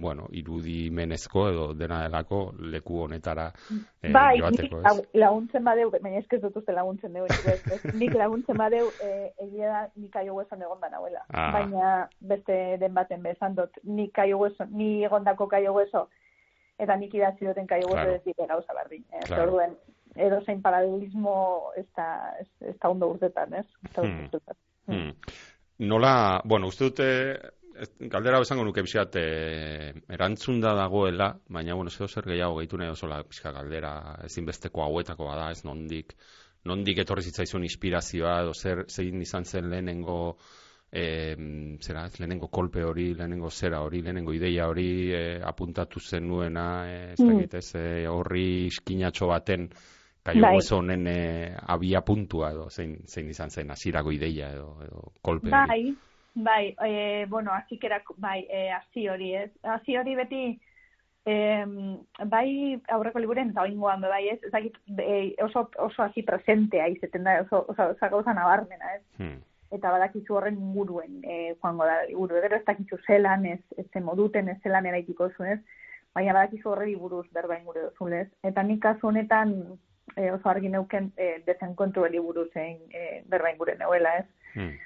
bueno, irudimenezko edo dena delako leku honetara e, bai, joateko, ez? Bai, laguntzen badeu, baina ez dut uste laguntzen deu, nik laguntzen badeu, e, egia da, nik aio guesan egon da nahuela. Ah. Baina beste den baten bezan dut, nik aio guesan, ni egondako kaio gueso, eta nik idatzi duten kaio gueso claro. ez dite gauza bardin. Eh? Claro edo zein paralelismo ez da, ez, ez da ondo urtetan, ez? Hmm. Hmm. Nola, bueno, uste dute, galdera bezango nuke bizat, e, erantzun da dagoela, baina, bueno, zeo zer gehiago gehitu nahi osola, bizka galdera ezinbesteko hauetako bada, ez nondik, nondik etorri zitzaizun inspirazioa, edo zer, zein izan zen lehenengo, e, zera, ez, lehenengo kolpe hori, lehenengo zera hori, lehenengo ideia hori e, apuntatu zenuena, e, ez mm. dakit, ez, e, horri iskinatxo baten, Kaio bai. honen e, abia puntua edo zein, zein izan zen hasierako ideia edo, edo kolpe Bai, bai, e, bueno, azikerak, bai, e, hasi hori ez. Hasi hori beti, e, bai, aurreko liburen, eta oingoan, bai ez, ezagit, e, oso, oso hasi presentea izeten da, oso, oso, oso gauza nabarmena ez. Hmm. Eta badakizu horren inguruen, e, joango da, liburu, edo ez dakizu zelan, ez, ez moduten, ez zelan eraikiko zuen ez, baina badakizu horre buruz berba ingure duzun ez. Eta nik kasu honetan, e, oso argi neuken e, eh, dezenkontu heliburu zein e, berbain gure neuela, ez? Hmm.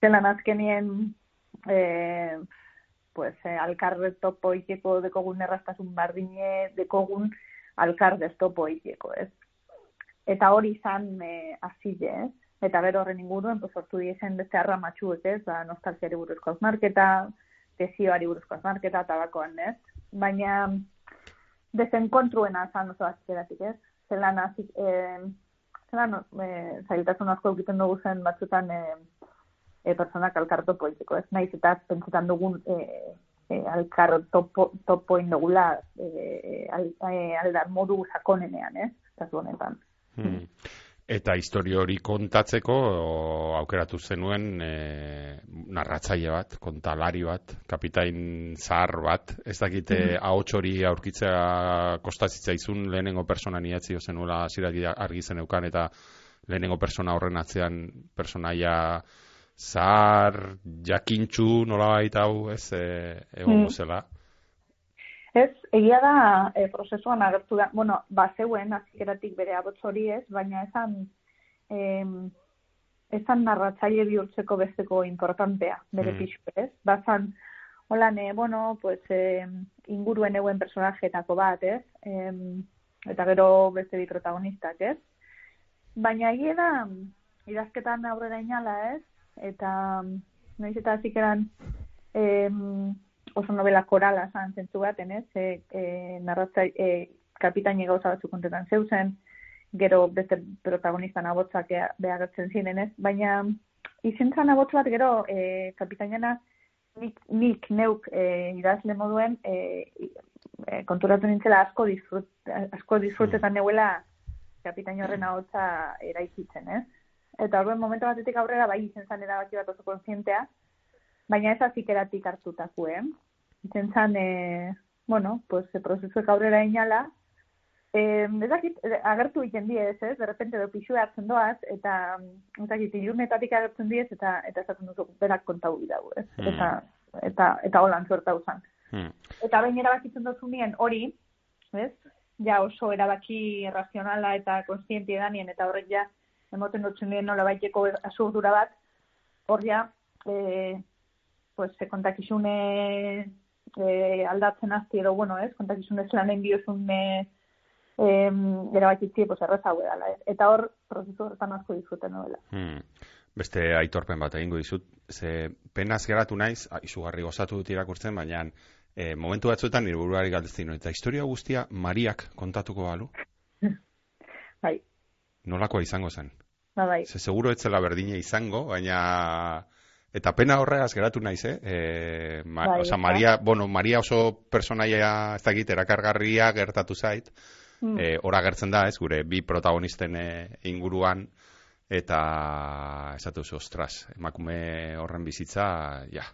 Zelan azkenien e, pues, e, alkarre topo ikeko dekogun errastasun bardine dekogun alkarde topo ikeko, ez? Eta hori izan e, azile, ez? Eta bero horren inguruen, pues, sortu diezen beste arra matxuek, ez? Ba, nostalziari buruzko azmarketa, tesioari buruzko azmarketa, tabakoan, ez? Baina, dezenkontruena zan oso azkeratik, ez? Zelan hasi eh zelan eh zailtasun asko egiten dugu zen batzutan eh e, personak alkarto politiko, ez naiz eta pentsetan dugun eh e, alkar topo topo indugula eh al, e, aldar modu sakonenean, ez? Kasu honetan. Hmm. Eta historio hori kontatzeko aukeratu zenuen e, narratzaile bat, kontalari bat, kapitain zahar bat, ez dakite mm -hmm. ahots hori aurkitzea kostatzitza izun lehenengo persona niatzi zenuela ziraki argi zeneukan eta lehenengo persona horren atzean personaia zahar, jakintxu, nola baita hau, ez, e, egon mm. zela. Ez, egia da e, prozesuan agertu da, bueno, bazeuen azikeratik bere abotz hori ez, baina esan, e, esan narratzaile bihurtzeko besteko importantea, bere mm. pixu ez. Bazan, hola, ne, bueno, pues, e, inguruen euen personajetako bat, ez? E, eta gero beste bi protagonistak, ez? Baina egia da, idazketan aurrera inala, ez? Eta, nahiz eta azikeran, oso novela korala zan zentzu baten, ez? E, e, narratza, e, kapitaini gauza batzu kontetan zeuzen, gero beste protagonista nabotzak behagertzen ziren, ez? Baina izentzan nabotz bat gero e, kapitainena nik, nik neuk e, idazle moduen e, e, konturatu nintzela asko, disfrut, asko disfrutetan mm. neuela kapitain horren ahotsa eraikitzen, ez? Eta horren momentu batetik aurrera bai izen zan erabaki bat oso konsientea, baina ez azikeratik hartutako, eh? Zentzan, e, bueno, pues, prozesuek aurrera inala, e, ezakit, agertu egiten diez, ez, de repente do pixu hartzen doaz, eta, ezakit, ilunetatik agertzen diez, eta, eta esaten duzu, berak kontau bidau, ez, hmm. eta, eta, eta holan zuerta usan. Hmm. Eta behin erabakitzen duzu nien hori, ez, ja oso erabaki razionala eta konstientia danien, eta horrek ja, emoten dutzen nien nola baiteko asurdura bat, hor ja, e, pues, se kontakizune e, aldatzen hasti edo, bueno, ez, kontakizune zelanen biozun e, e, erabakitzi, pues, erreza dela, ez. Eta hor, prozesu horretan asko dizuten novela. Hmm. Beste aitorpen bat egingo dizut, ze penaz geratu naiz, izugarri gozatu dut irakurtzen, baina e, momentu batzuetan nire buruari galdetzen eta historia guztia Mariak kontatuko balu? bai. Nolakoa izango zen? Ba, bai. Ze seguro etzela berdine izango, baina Eta pena horregaz geratu naiz, eh? E, ma, bai, oza, Maria, bueno, Maria oso personaia ez dakit, erakargarria gertatu zait. Mm. E, ora gertzen da, ez, gure bi protagonisten e, inguruan, eta esatu zu, ostras, emakume horren bizitza, ja.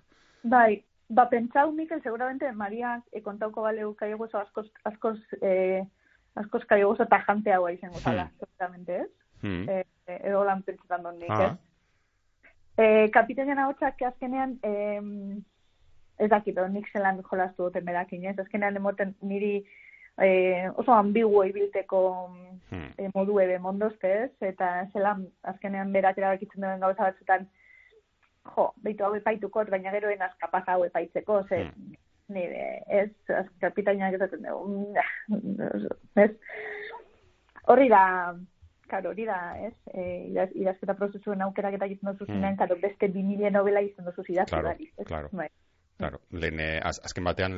Bai, ba, pentsau, Mikel, seguramente Maria e, kontauko baleu kaiogozo askoz, askoz, e, askoz kaiogozo tajante hau izango zala, mm. seguramente, ez? Mm. E, eh, edo lan pentsetan dut nik, Ah. ez? Eh, kapitainan ahotsak azkenean, em, ez dakit, nik zelan jolastu duten berakin, ez? Azkenean emoten niri eh, oso ambiguo ibilteko Hmm. e, modu ebe mondozte, ez? Eta zelan azkenean berak erabakitzen duen gauza batzutan, jo, beitu hau epaitukot, baina gero enaz kapaz hau epaitzeko, ze, Hmm. nire, ez, kapitainak esaten dugu, "Mm, ez? Horri da, karo, hori da, ez? E, idaz, idazketa prozesuen aukerak eta egiten duzu Hmm. zinean, karo, beste bi mila novela izan duzu idazki Claro, bari, ez? claro. Bai. Claro, lehen, eh, az, azken batean,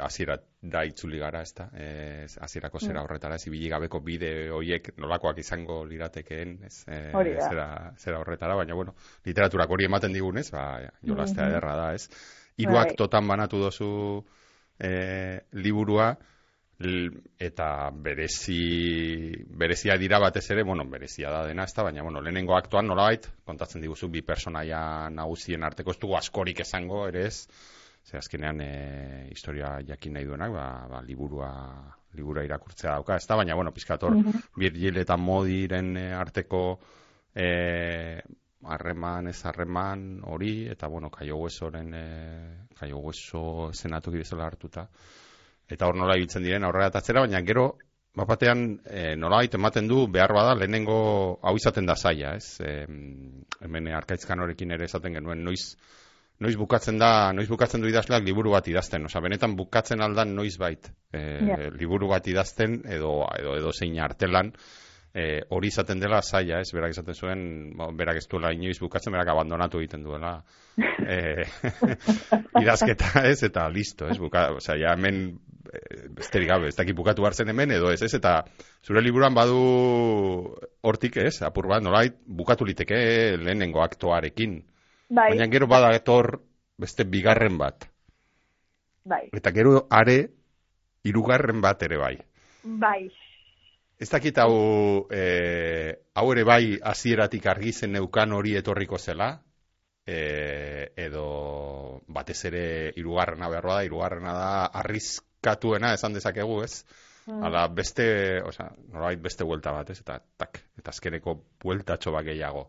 hasiera da itzuli gara, ez da? Ez, hasierako zera Mm. horretara, ez ibili gabeko bide hoiek nolakoak izango liratekeen, ez? Da. zera, zera horretara, baina, bueno, literaturak hori ematen digunez, ba, jolastea Mhm. ederra da, ez? Hiru Bai. aktotan banatu dozu eh, liburua, eta berezi berezia dira batez ere, bueno, berezia da dena, ezta, baina bueno, lehenengo aktuan nolabait kontatzen diguzu bi personaia nagusien arteko ez dugu askorik esango ere ez. Ze azkenean e, historia jakin nahi duenak, ba, ba liburua libura irakurtzea dauka, ezta, baina bueno, pizkator Mhm. Virgil eta Modiren e, arteko eh harreman ez harreman hori eta bueno, Kaio Huesoren e, Kaio Hueso senatuki bezala hartuta eta hor nola ibiltzen diren aurrera eta atzera, baina gero bapatean e, nolabait ematen du behar bada lehenengo hau izaten da zaila, ez? E, hemen arkaitzkan horekin ere esaten genuen noiz noiz bukatzen da, noiz bukatzen du idazleak liburu bat idazten, osea benetan bukatzen aldan noiz bait e, Ja. liburu bat idazten edo edo edo zein artelan e, hori izaten dela zaila, ez? Berak esaten zuen, berak ez duela inoiz bukatzen, berak abandonatu egiten duela e, idazketa, ez? Eta listo, ez? Buka, osea, ja hemen e, besterik gabe, ez dakit bukatu hartzen hemen edo ez, ez? Eta zure liburuan badu hortik, ez? Apur bat, nolait, bukatu liteke lehenengo aktoarekin. Bai, Baina gero bada etor beste bigarren bat. bai, Eta gero are hirugarren bat ere bai. bai, Ez dakit hau, e, hau ere bai hasieratik argi zen neukan hori etorriko zela, e, edo batez ere hirugarrena behar da, hirugarrena da arriskatuena esan dezakegu, ez? Mm. Hala beste, osea, nolabait beste buelta bat, ez? Eta tak, eta azkeneko bueltatxo bat gehiago.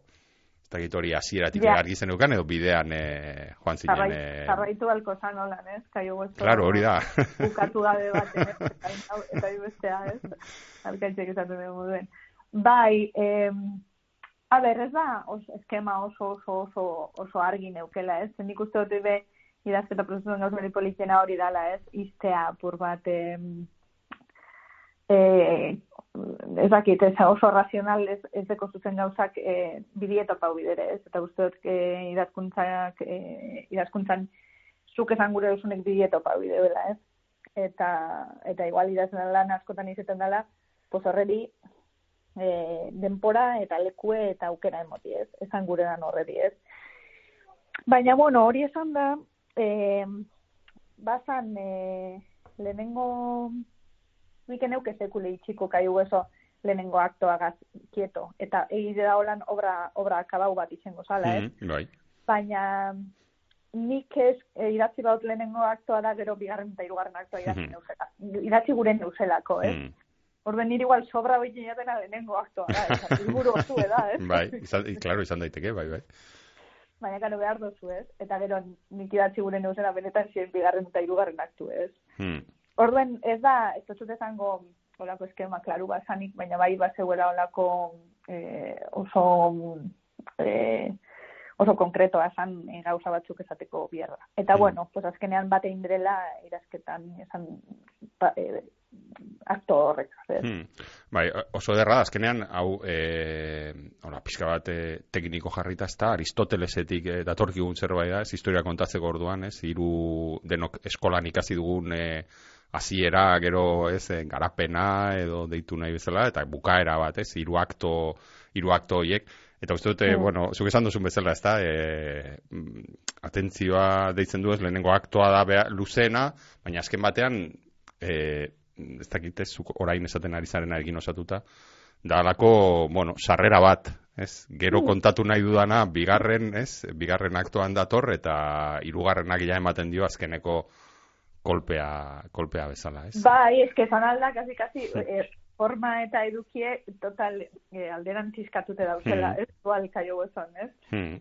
Ez dakit hori hasieratik Ja. argi zen neukan, edo bidean e, joan zinen... Jarrai, E, jarraitu balko zan holan, ez? Kaio Hueso claro, hori da. bukatu gabe bat? Eta, bestea, ez? Alkaitxek esaten dugu duen. Bai, em, a ber, ez da os, eskema oso, oso, oso, oso argi neukela, ez? Nik uste dut be, idazketa prozesuen gauza hori politxena hori dala, ez? Iztea apur bat, em, e, ez dakit, ez oso razional ez, ez deko zuzen gauzak e, bidietapa bidere, ez? Eta uste dut e, idazkuntzak, e, idazkuntzan zuk esan gure duzunek bidietopa bide dela, ez? Eta, eta igual idazten lan askotan izaten dela, pues horreri e, denpora eta lekue eta aukera emoti, ez? Esan gure dan horreri, ez? Baina, bueno, hori esan da, e, bazan e, lehenengo nik eneuke sekule itxiko kai hueso lehenengo aktoagaz kieto. Eta egite da holan obra, obra akabau bat itxengo zala, ez? Mhm, bai. Baina nik ez e, idatzi baut lehenengo aktoa da gero bigarren eta hirugarren aktoa idatzi Mhm. neuzela. Idatzi gure neuzelako, ez? Mm. Orden niri igual sobra hori jatena lehenengo aktoa da, ez? Liburu oso da, ez? Bai, izan, claro, izan daiteke, bai, bai. Baina gero behar dozu, ez? Eta gero nik idatzi gure neuzela benetan ziren bigarren eta hirugarren aktu, ez? Hmm. Orduen, ez da, ez dut esango olako eskema klaru bat zanik, baina bai bat zeuela olako eh, oso eh, oso konkretoa esan eh, gauza batzuk esateko bierda. Eta Mm. bueno, pues azkenean bate indirela irazketan esan ba, eh, akto horrek. Hmm. Bai, oso ederra da, azkenean, hau, e, hola, pixka bat e, tekniko jarrita ez da, Aristotelesetik e, datorkigun zerbait da, ez historia kontatzeko orduan, ez, hiru denok eskolan ikasi dugun e, hasiera gero, ez, e, garapena edo deitu nahi bezala, eta bukaera bat, ez, hiru akto, hiru akto hoiek, eta uste dute, Mm. bueno, zuk esan duzun bezala, ez da, e, atentzioa deitzen du ez, lehenengo aktoa da bea, luzena, baina azken batean, e, ez dakit ez, zuk orain esaten ari zarena egin osatuta, da alako, bueno, sarrera bat, ez? Gero Mm. kontatu nahi dudana, bigarren, ez? Bigarren aktoan dator, eta hirugarrenak ja ematen dio azkeneko kolpea, kolpea bezala, ez? Bai, eske esan alda, kasi, kasi, eh, forma eta edukie total e, alderan txiskatute dauzela, Hmm. ez? Dual kaio bezon, ez? Hmm.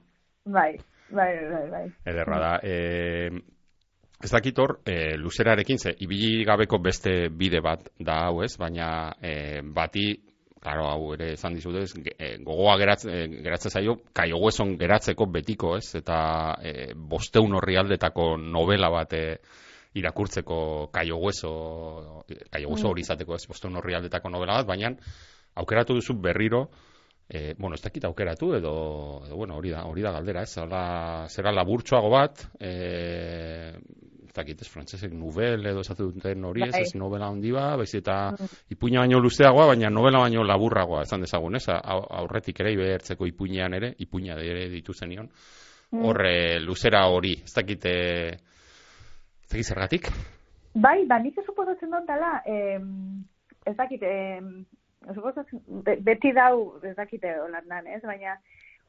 Bai, bai, bai, bai. Ederra da. E, ez dakit hor, e, luzerarekin, ze, ibili gabeko beste bide bat da hau ez, baina e, bati, claro, hau ere esan dizut ez, ge- e, gogoa geratze, geratzen zaio, kaio hueson geratzeko betiko ez, eta e, bosteun horri aldetako novela bat e, irakurtzeko kaio hueso, kaio hueso hori izateko ez, bosteun horri aldetako novela bat, baina aukeratu duzu berriro, E, bueno, ez dakit aukeratu edo, edo bueno, hori da, hori da galdera, ez? Hala, zera laburtxoago bat, e, ez dakit, ez frantsesek novel edo esatu duten hori, ez, Bai. ez novela handi ba, baiz eta ipuina baino luzeagoa, baina novela baino laburragoa, esan dezagun, ez? Au- Aurretik ere, ibertzeko ipuinean ere, ipuina ere ditu zenion, horre luzera hori, ez dakit, e, dakit zergatik? Bai, ba, nik suposatzen dut dela, eh, ez dakit, eh, suposatzen, be- beti dau, ez dakite holandan, ez? Baina,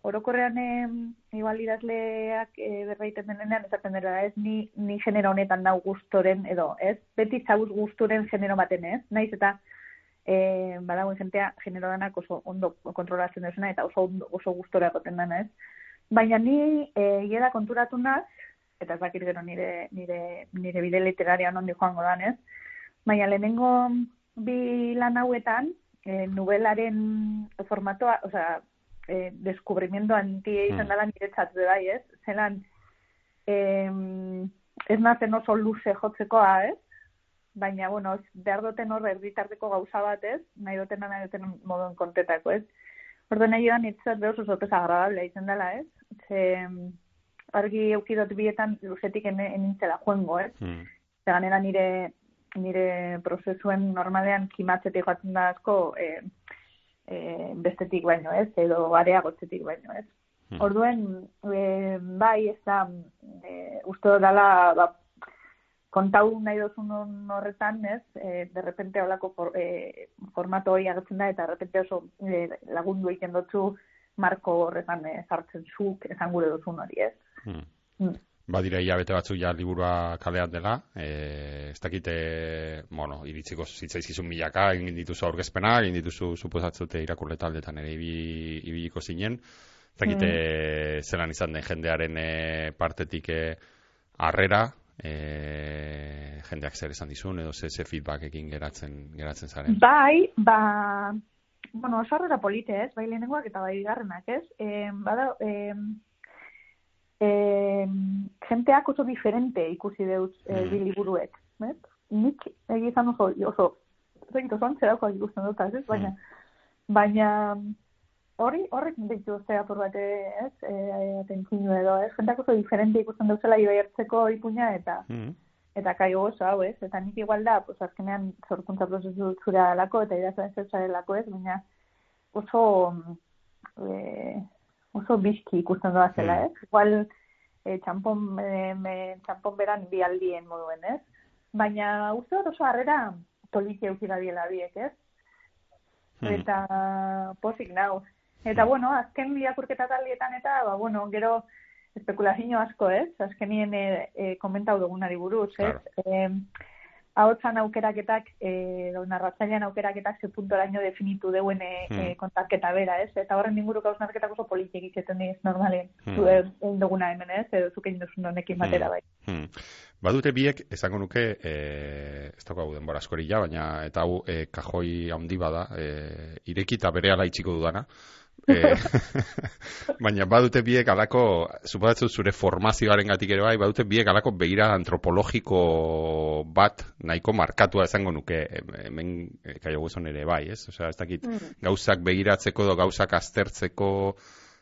orokorrean eh, igual idazleak eh, berraiten denean, esaten dira, ez? Ni, ni genero honetan nau gustoren, edo, ez? Beti zauz gustoren genero baten, ez? Naiz eta, eh, badagoen jentea genero danak oso ondo kontrolatzen duzuna, eta oso, oso gustora egoten dana, ez? Baina ni, eh, konturatu naz, eta ez dakit gero nire, nire, nire bide literaria nondi joango dan, ez? Baina lehenengo bi lan hauetan, e, novelaren formatoa, osea, e, deskubrimiento antie izan Mm. dela niretzat be bai, ez? Zelan, em, ez nazen oso luze jotzekoa, ez? Baina, bueno, ez- behar duten hor erditarteko gauza bat, ez? Nahi duten nahi duten moduen kontetako, ez? Orduan nahi da niretzat behar oso sorpresa agradable izan dela, ez? Ze, argi eukidot bietan luzetik enintzela juengo, ez? Hmm. Ze ganera nire nire prozesuen normalean kimatzetik joatzen da asko e, e, bestetik baino, ez? Edo areagotzetik baino, ez? Hmm. Orduen, e, bai, ez da, e, uste dela, ba, kontau nahi dozun horretan, ez? E, de repente holako for, e, formato hori agertzen da, eta de repente oso e, lagundu egiten dutzu marko horretan e, sartzen zuk esan gure duzun hori, ez? Hmm. Mm. Badira hilabete batzuk ja liburua kalean dela, e, ez dakite, bueno, iritziko zitzaizkizun milaka, egin dituzu aurkezpena, egin dituzu suposatzute irakurle taldetan ere ibi- ibiliko zinen, ez dakite zelan izan den jendearen e, partetik e, harrera, e, jendeak zer esan dizun, edo ze, ze feedbackekin geratzen, geratzen zaren. Bai, ba, bueno, harrera polite, ez? Bai lehenengoak eta bai bigarrenak, ez? E, bada, e, e, jenteak oso diferente ikusi deuz e, Mm. bi liburuek, ez? Nik egia izan oso, oso, zekit oso antzerakoak ikusten dut, ez? Baina, baina hori, horrek ditu zea por bat, ez? E, atentzinu edo, ez? Jenteak oso diferente ikusten duzela ibai hartzeko ipuña eta Mm. eta kaio oso hau, ez? Eta nik igual da, pues azkenean sorkuntza prozesu zura lako eta idazten zezarelako, ez? Baina oso e, oso bizki ikusten doa zela, Mm. ez? Igual e, txampon, e, me, txampon beran bi aldien moduen, ez? Baina uste dut oso harrera poliki eukira diela biek, ez? Mm. Eta posik nau. Eta, bueno, azken irakurketa taldietan eta, ba, bueno, gero espekulazio asko, ez? Azkenien e, e, komentau dugunari buruz, ez? Claro. E, Ahotsan aukeraketak, e, narratzailean aukeraketak ze puntoraino definitu deuen e, Hmm. e, kontaketa bera, ez? Eta horren inguruko hausnarketak oso politik egiten diz, normalen. Hmm. Zu egin duguna hemen, ez? Edo zuk egin duzun honekin batera, Hmm. bai. Hmm. Badute biek, esango nuke, e, ez daukagu denbora askori ja, baina eta hau e, kajoi handi bada, e, irekita bere ala itxiko dudana. E, baina badute biek alako, suposatzen zure formazioaren gatik ere bai, badute biek alako begira antropologiko bat nahiko markatua esango nuke em- hemen e, kaio guzon ere bai, ez? Osea, ez dakit gauzak begiratzeko edo gauzak aztertzeko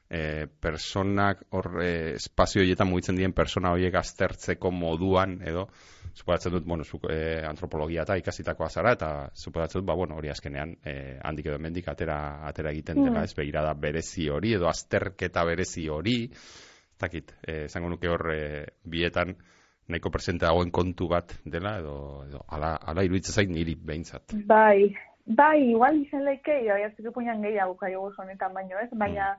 e, personak hor e, espazio horietan mugitzen dien persona horiek aztertzeko moduan edo suposatzen dut, bueno, zuk e, antropologia eta ikasitakoa zara eta suposatzen dut, ba, bueno, hori azkenean e, handik edo hemendik atera, atera egiten dela, Mm. ez begirada berezi hori edo azterketa berezi hori e, esango nuke hor e, bietan nahiko presente dagoen kontu bat dela edo, edo ala, ala iruditzen zait niri behintzat. Bai, bai, igual izan leike, oiartzeko puñan gehiago kaio guz honetan baino, ez? Baina,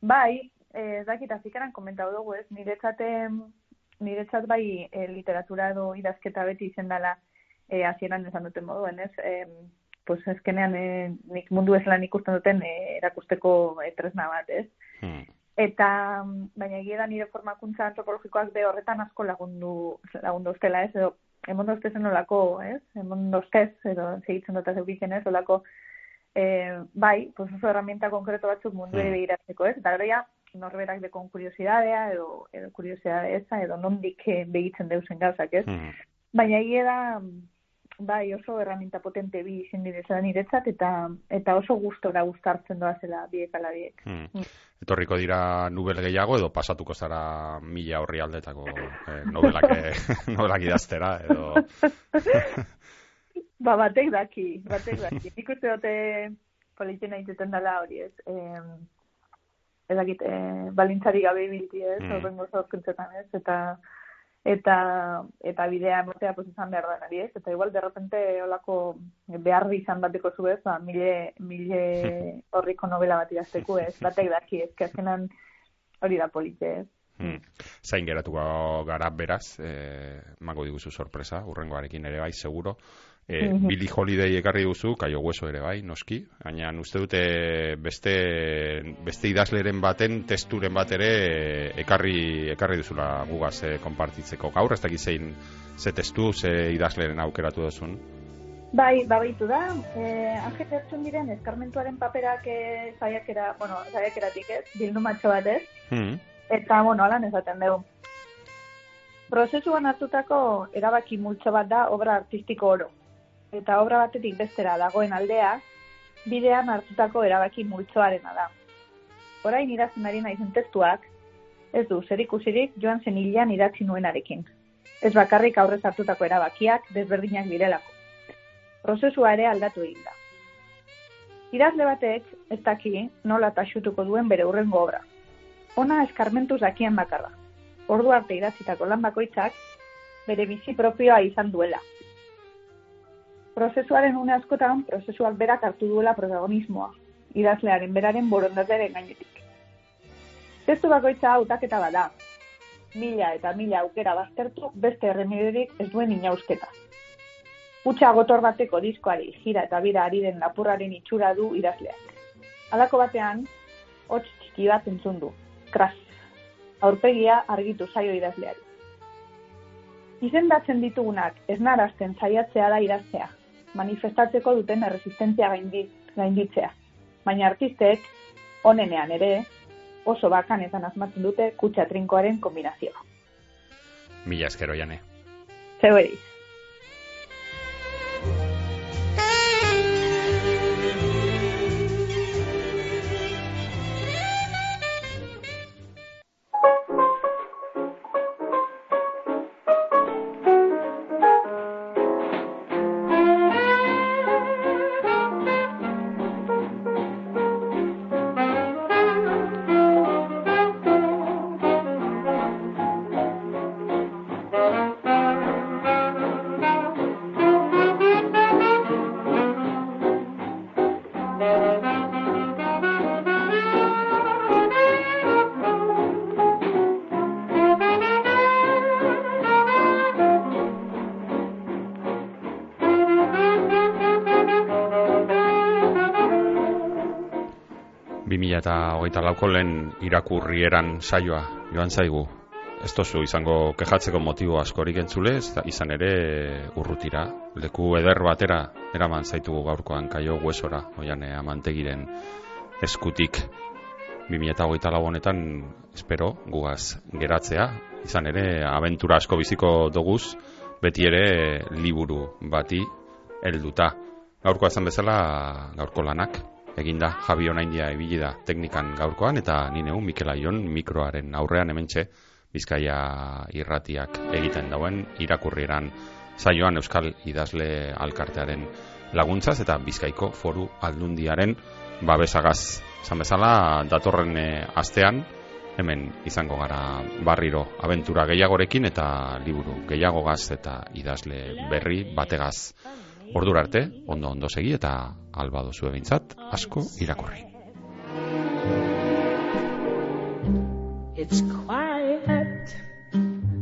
bai, eh, ez dakit, azikaran komentau dugu, ez? Niretzat, em, niretzat bai e, literatura edo idazketa beti izen dela e, hasieran esan duten moduen, ez? E, pues ezkenean e, nik mundu ez lan ikusten duten e, erakusteko e, tresna bat, ez? Hmm. Eta, baina egia da nire formakuntza antropologikoak be horretan asko lagundu, lagundu ustela, ez? Edo, emondo zen olako, ez? Emondo ustez, edo segitzen dut ez? Olako, e, bai, pues oso herramienta konkreto batzuk mundu ere hmm. begiratzeko, ez? Eta gero norberak dekon kuriosidadea, edo, edo kuriosidadea eza, edo nondik eh, begitzen deusen gauzak, ez? Hmm. Baina egia da, bai, oso herramienta potente bi izin direzela niretzat, eta, eta oso gustora gustartzen doa zela biek ala biek. Hmm. Etorriko dira nubel gehiago edo pasatuko zara mila horri aldetako eh, novelak, novelak idaztera edo... ba, batek daki, batek daki. Nik uste dute politena inteten dela hori ez. Eh, ezakit, eh, balintzari gabe bilti ez, mm. horrengo zorkuntzetan ez, eta eta eta bidea emotea pues izan behar da ez? Eta igual de repente olako behar izan bateko zu ez, ba, mile, mile horriko novela bat idazteku ez, batek daki ez, azkenan hori da polite ez. Hmm. Zain geratuko gara beraz, eh, mango diguzu sorpresa, urrengoarekin ere bai, seguro. E, Billy Holiday ekarri duzu, kaio hueso ere bai, noski, baina uste dute beste, beste idazleren baten, testuren bat ere ekarri, ekarri duzula gugaz e, konpartitzeko. Gaur ez dakit zein ze testu, ze idazleren aukeratu duzun? Bai, babaitu da. Eh, Anget hartzen diren, eskarmentuaren paperak eh, zaiakera, bueno, zaiakeratik ez, bildu matxo bat ez. Hmm. Eta, bueno, alan ezaten dugu. Prozesuan hartutako erabaki multzo bat da obra artistiko oro eta obra batetik bestera dagoen aldea, bidean hartutako erabaki multzoarena da. Orain irazten ari naizen testuak, ez du, zer ikusirik joan zen hilean idatzi nuenarekin. Ez bakarrik aurrez hartutako erabakiak desberdinak direlako. Prozesua ere aldatu egin da. Irazle batek, ez daki, nola taxutuko duen bere urrengo obra. Ona eskarmentuz dakien bakarra. Ordu arte idatzitako lan bakoitzak, bere bizi propioa izan duela, prozesuaren une askotan, prozesuak berak hartu duela protagonismoa, idazlearen beraren borondataren gainetik. Testu bakoitza hautaketa bada, mila eta mila aukera baztertu beste erremiderik ez duen inausketa. Utsa gotor bateko diskoari jira eta bira ari den lapurraren itxura du idazleak. Halako batean, hotz txiki bat entzun du, kras, aurpegia argitu zaio idazleari. Izendatzen ditugunak ez narazten zaiatzea da idaztea, manifestatzeko duten erresistentzia gainditzea. Baina artistek, onenean ere, oso bakanetan azmatzen dute kutsa trinkoaren kombinazioa. Mila eskero, jane. Zeu eta hogeita lauko lehen irakurrieran saioa joan zaigu. Ez tozu izango kejatzeko motibo askorik entzule, ez izan ere urrutira. Leku eder batera eraman zaitugu gaurkoan kaio huesora, oian amantegiren eskutik. 2008 lau honetan, espero, gugaz geratzea. Izan ere, abentura asko biziko doguz, beti ere liburu bati helduta. Gaurkoa izan bezala, gaurko lanak, eginda Javi Onaindia ibili da teknikan gaurkoan eta ni neu Mikel Aion mikroaren aurrean hementxe Bizkaia irratiak egiten dauen irakurrieran saioan Euskal Idazle Alkartearen laguntzaz eta Bizkaiko Foru Aldundiaren babesagaz. Esan bezala datorren eh, astean hemen izango gara barriro abentura gehiagorekin eta liburu gehiagogaz eta idazle berri bategaz. Ordura arte, ondo ondo segi eta alba dozu ebintzat, asko irakurri. It's quiet,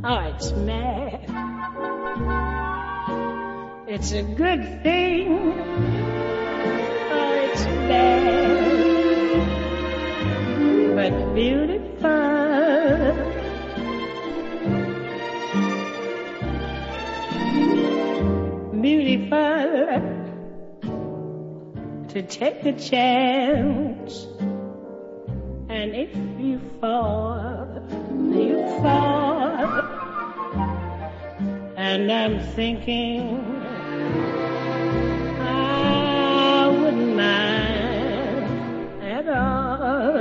oh it's mad. It's a good thing. It's bad, but beautiful. Beautiful to take a chance. And if you fall, you fall. And I'm thinking I wouldn't mind at all.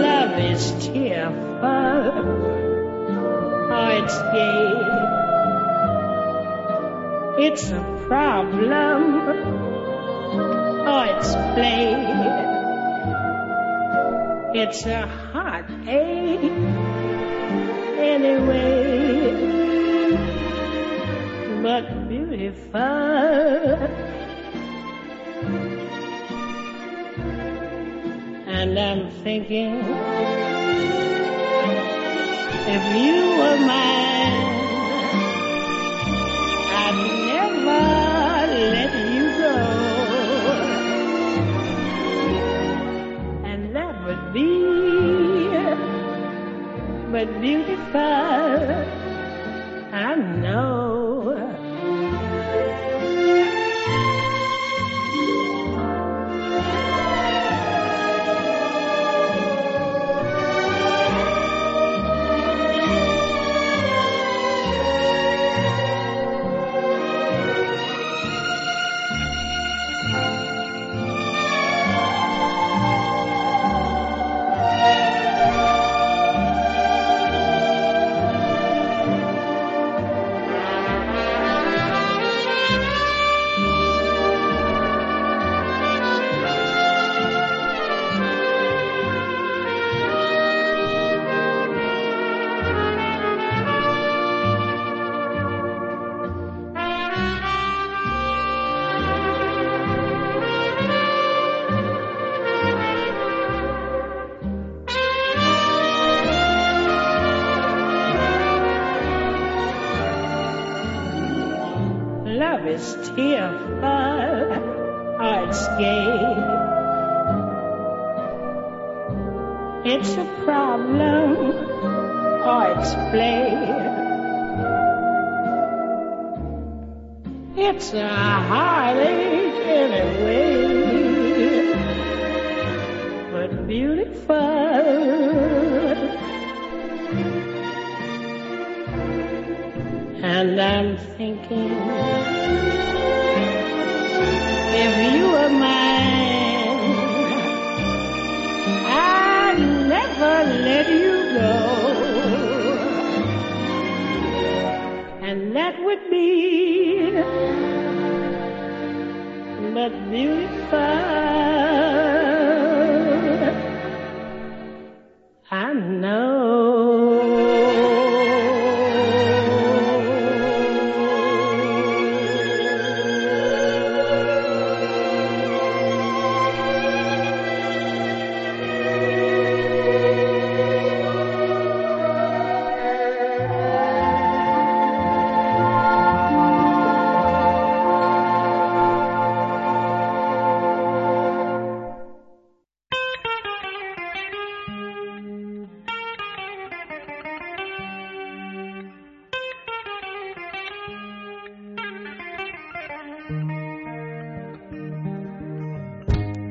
Love is tearful, oh, it's gay. It's a problem, oh, it's play. It's a heartache anyway, but beautiful. And I'm thinking, if you were mine, red beautiful.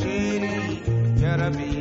Sheri, Ya Rabbi.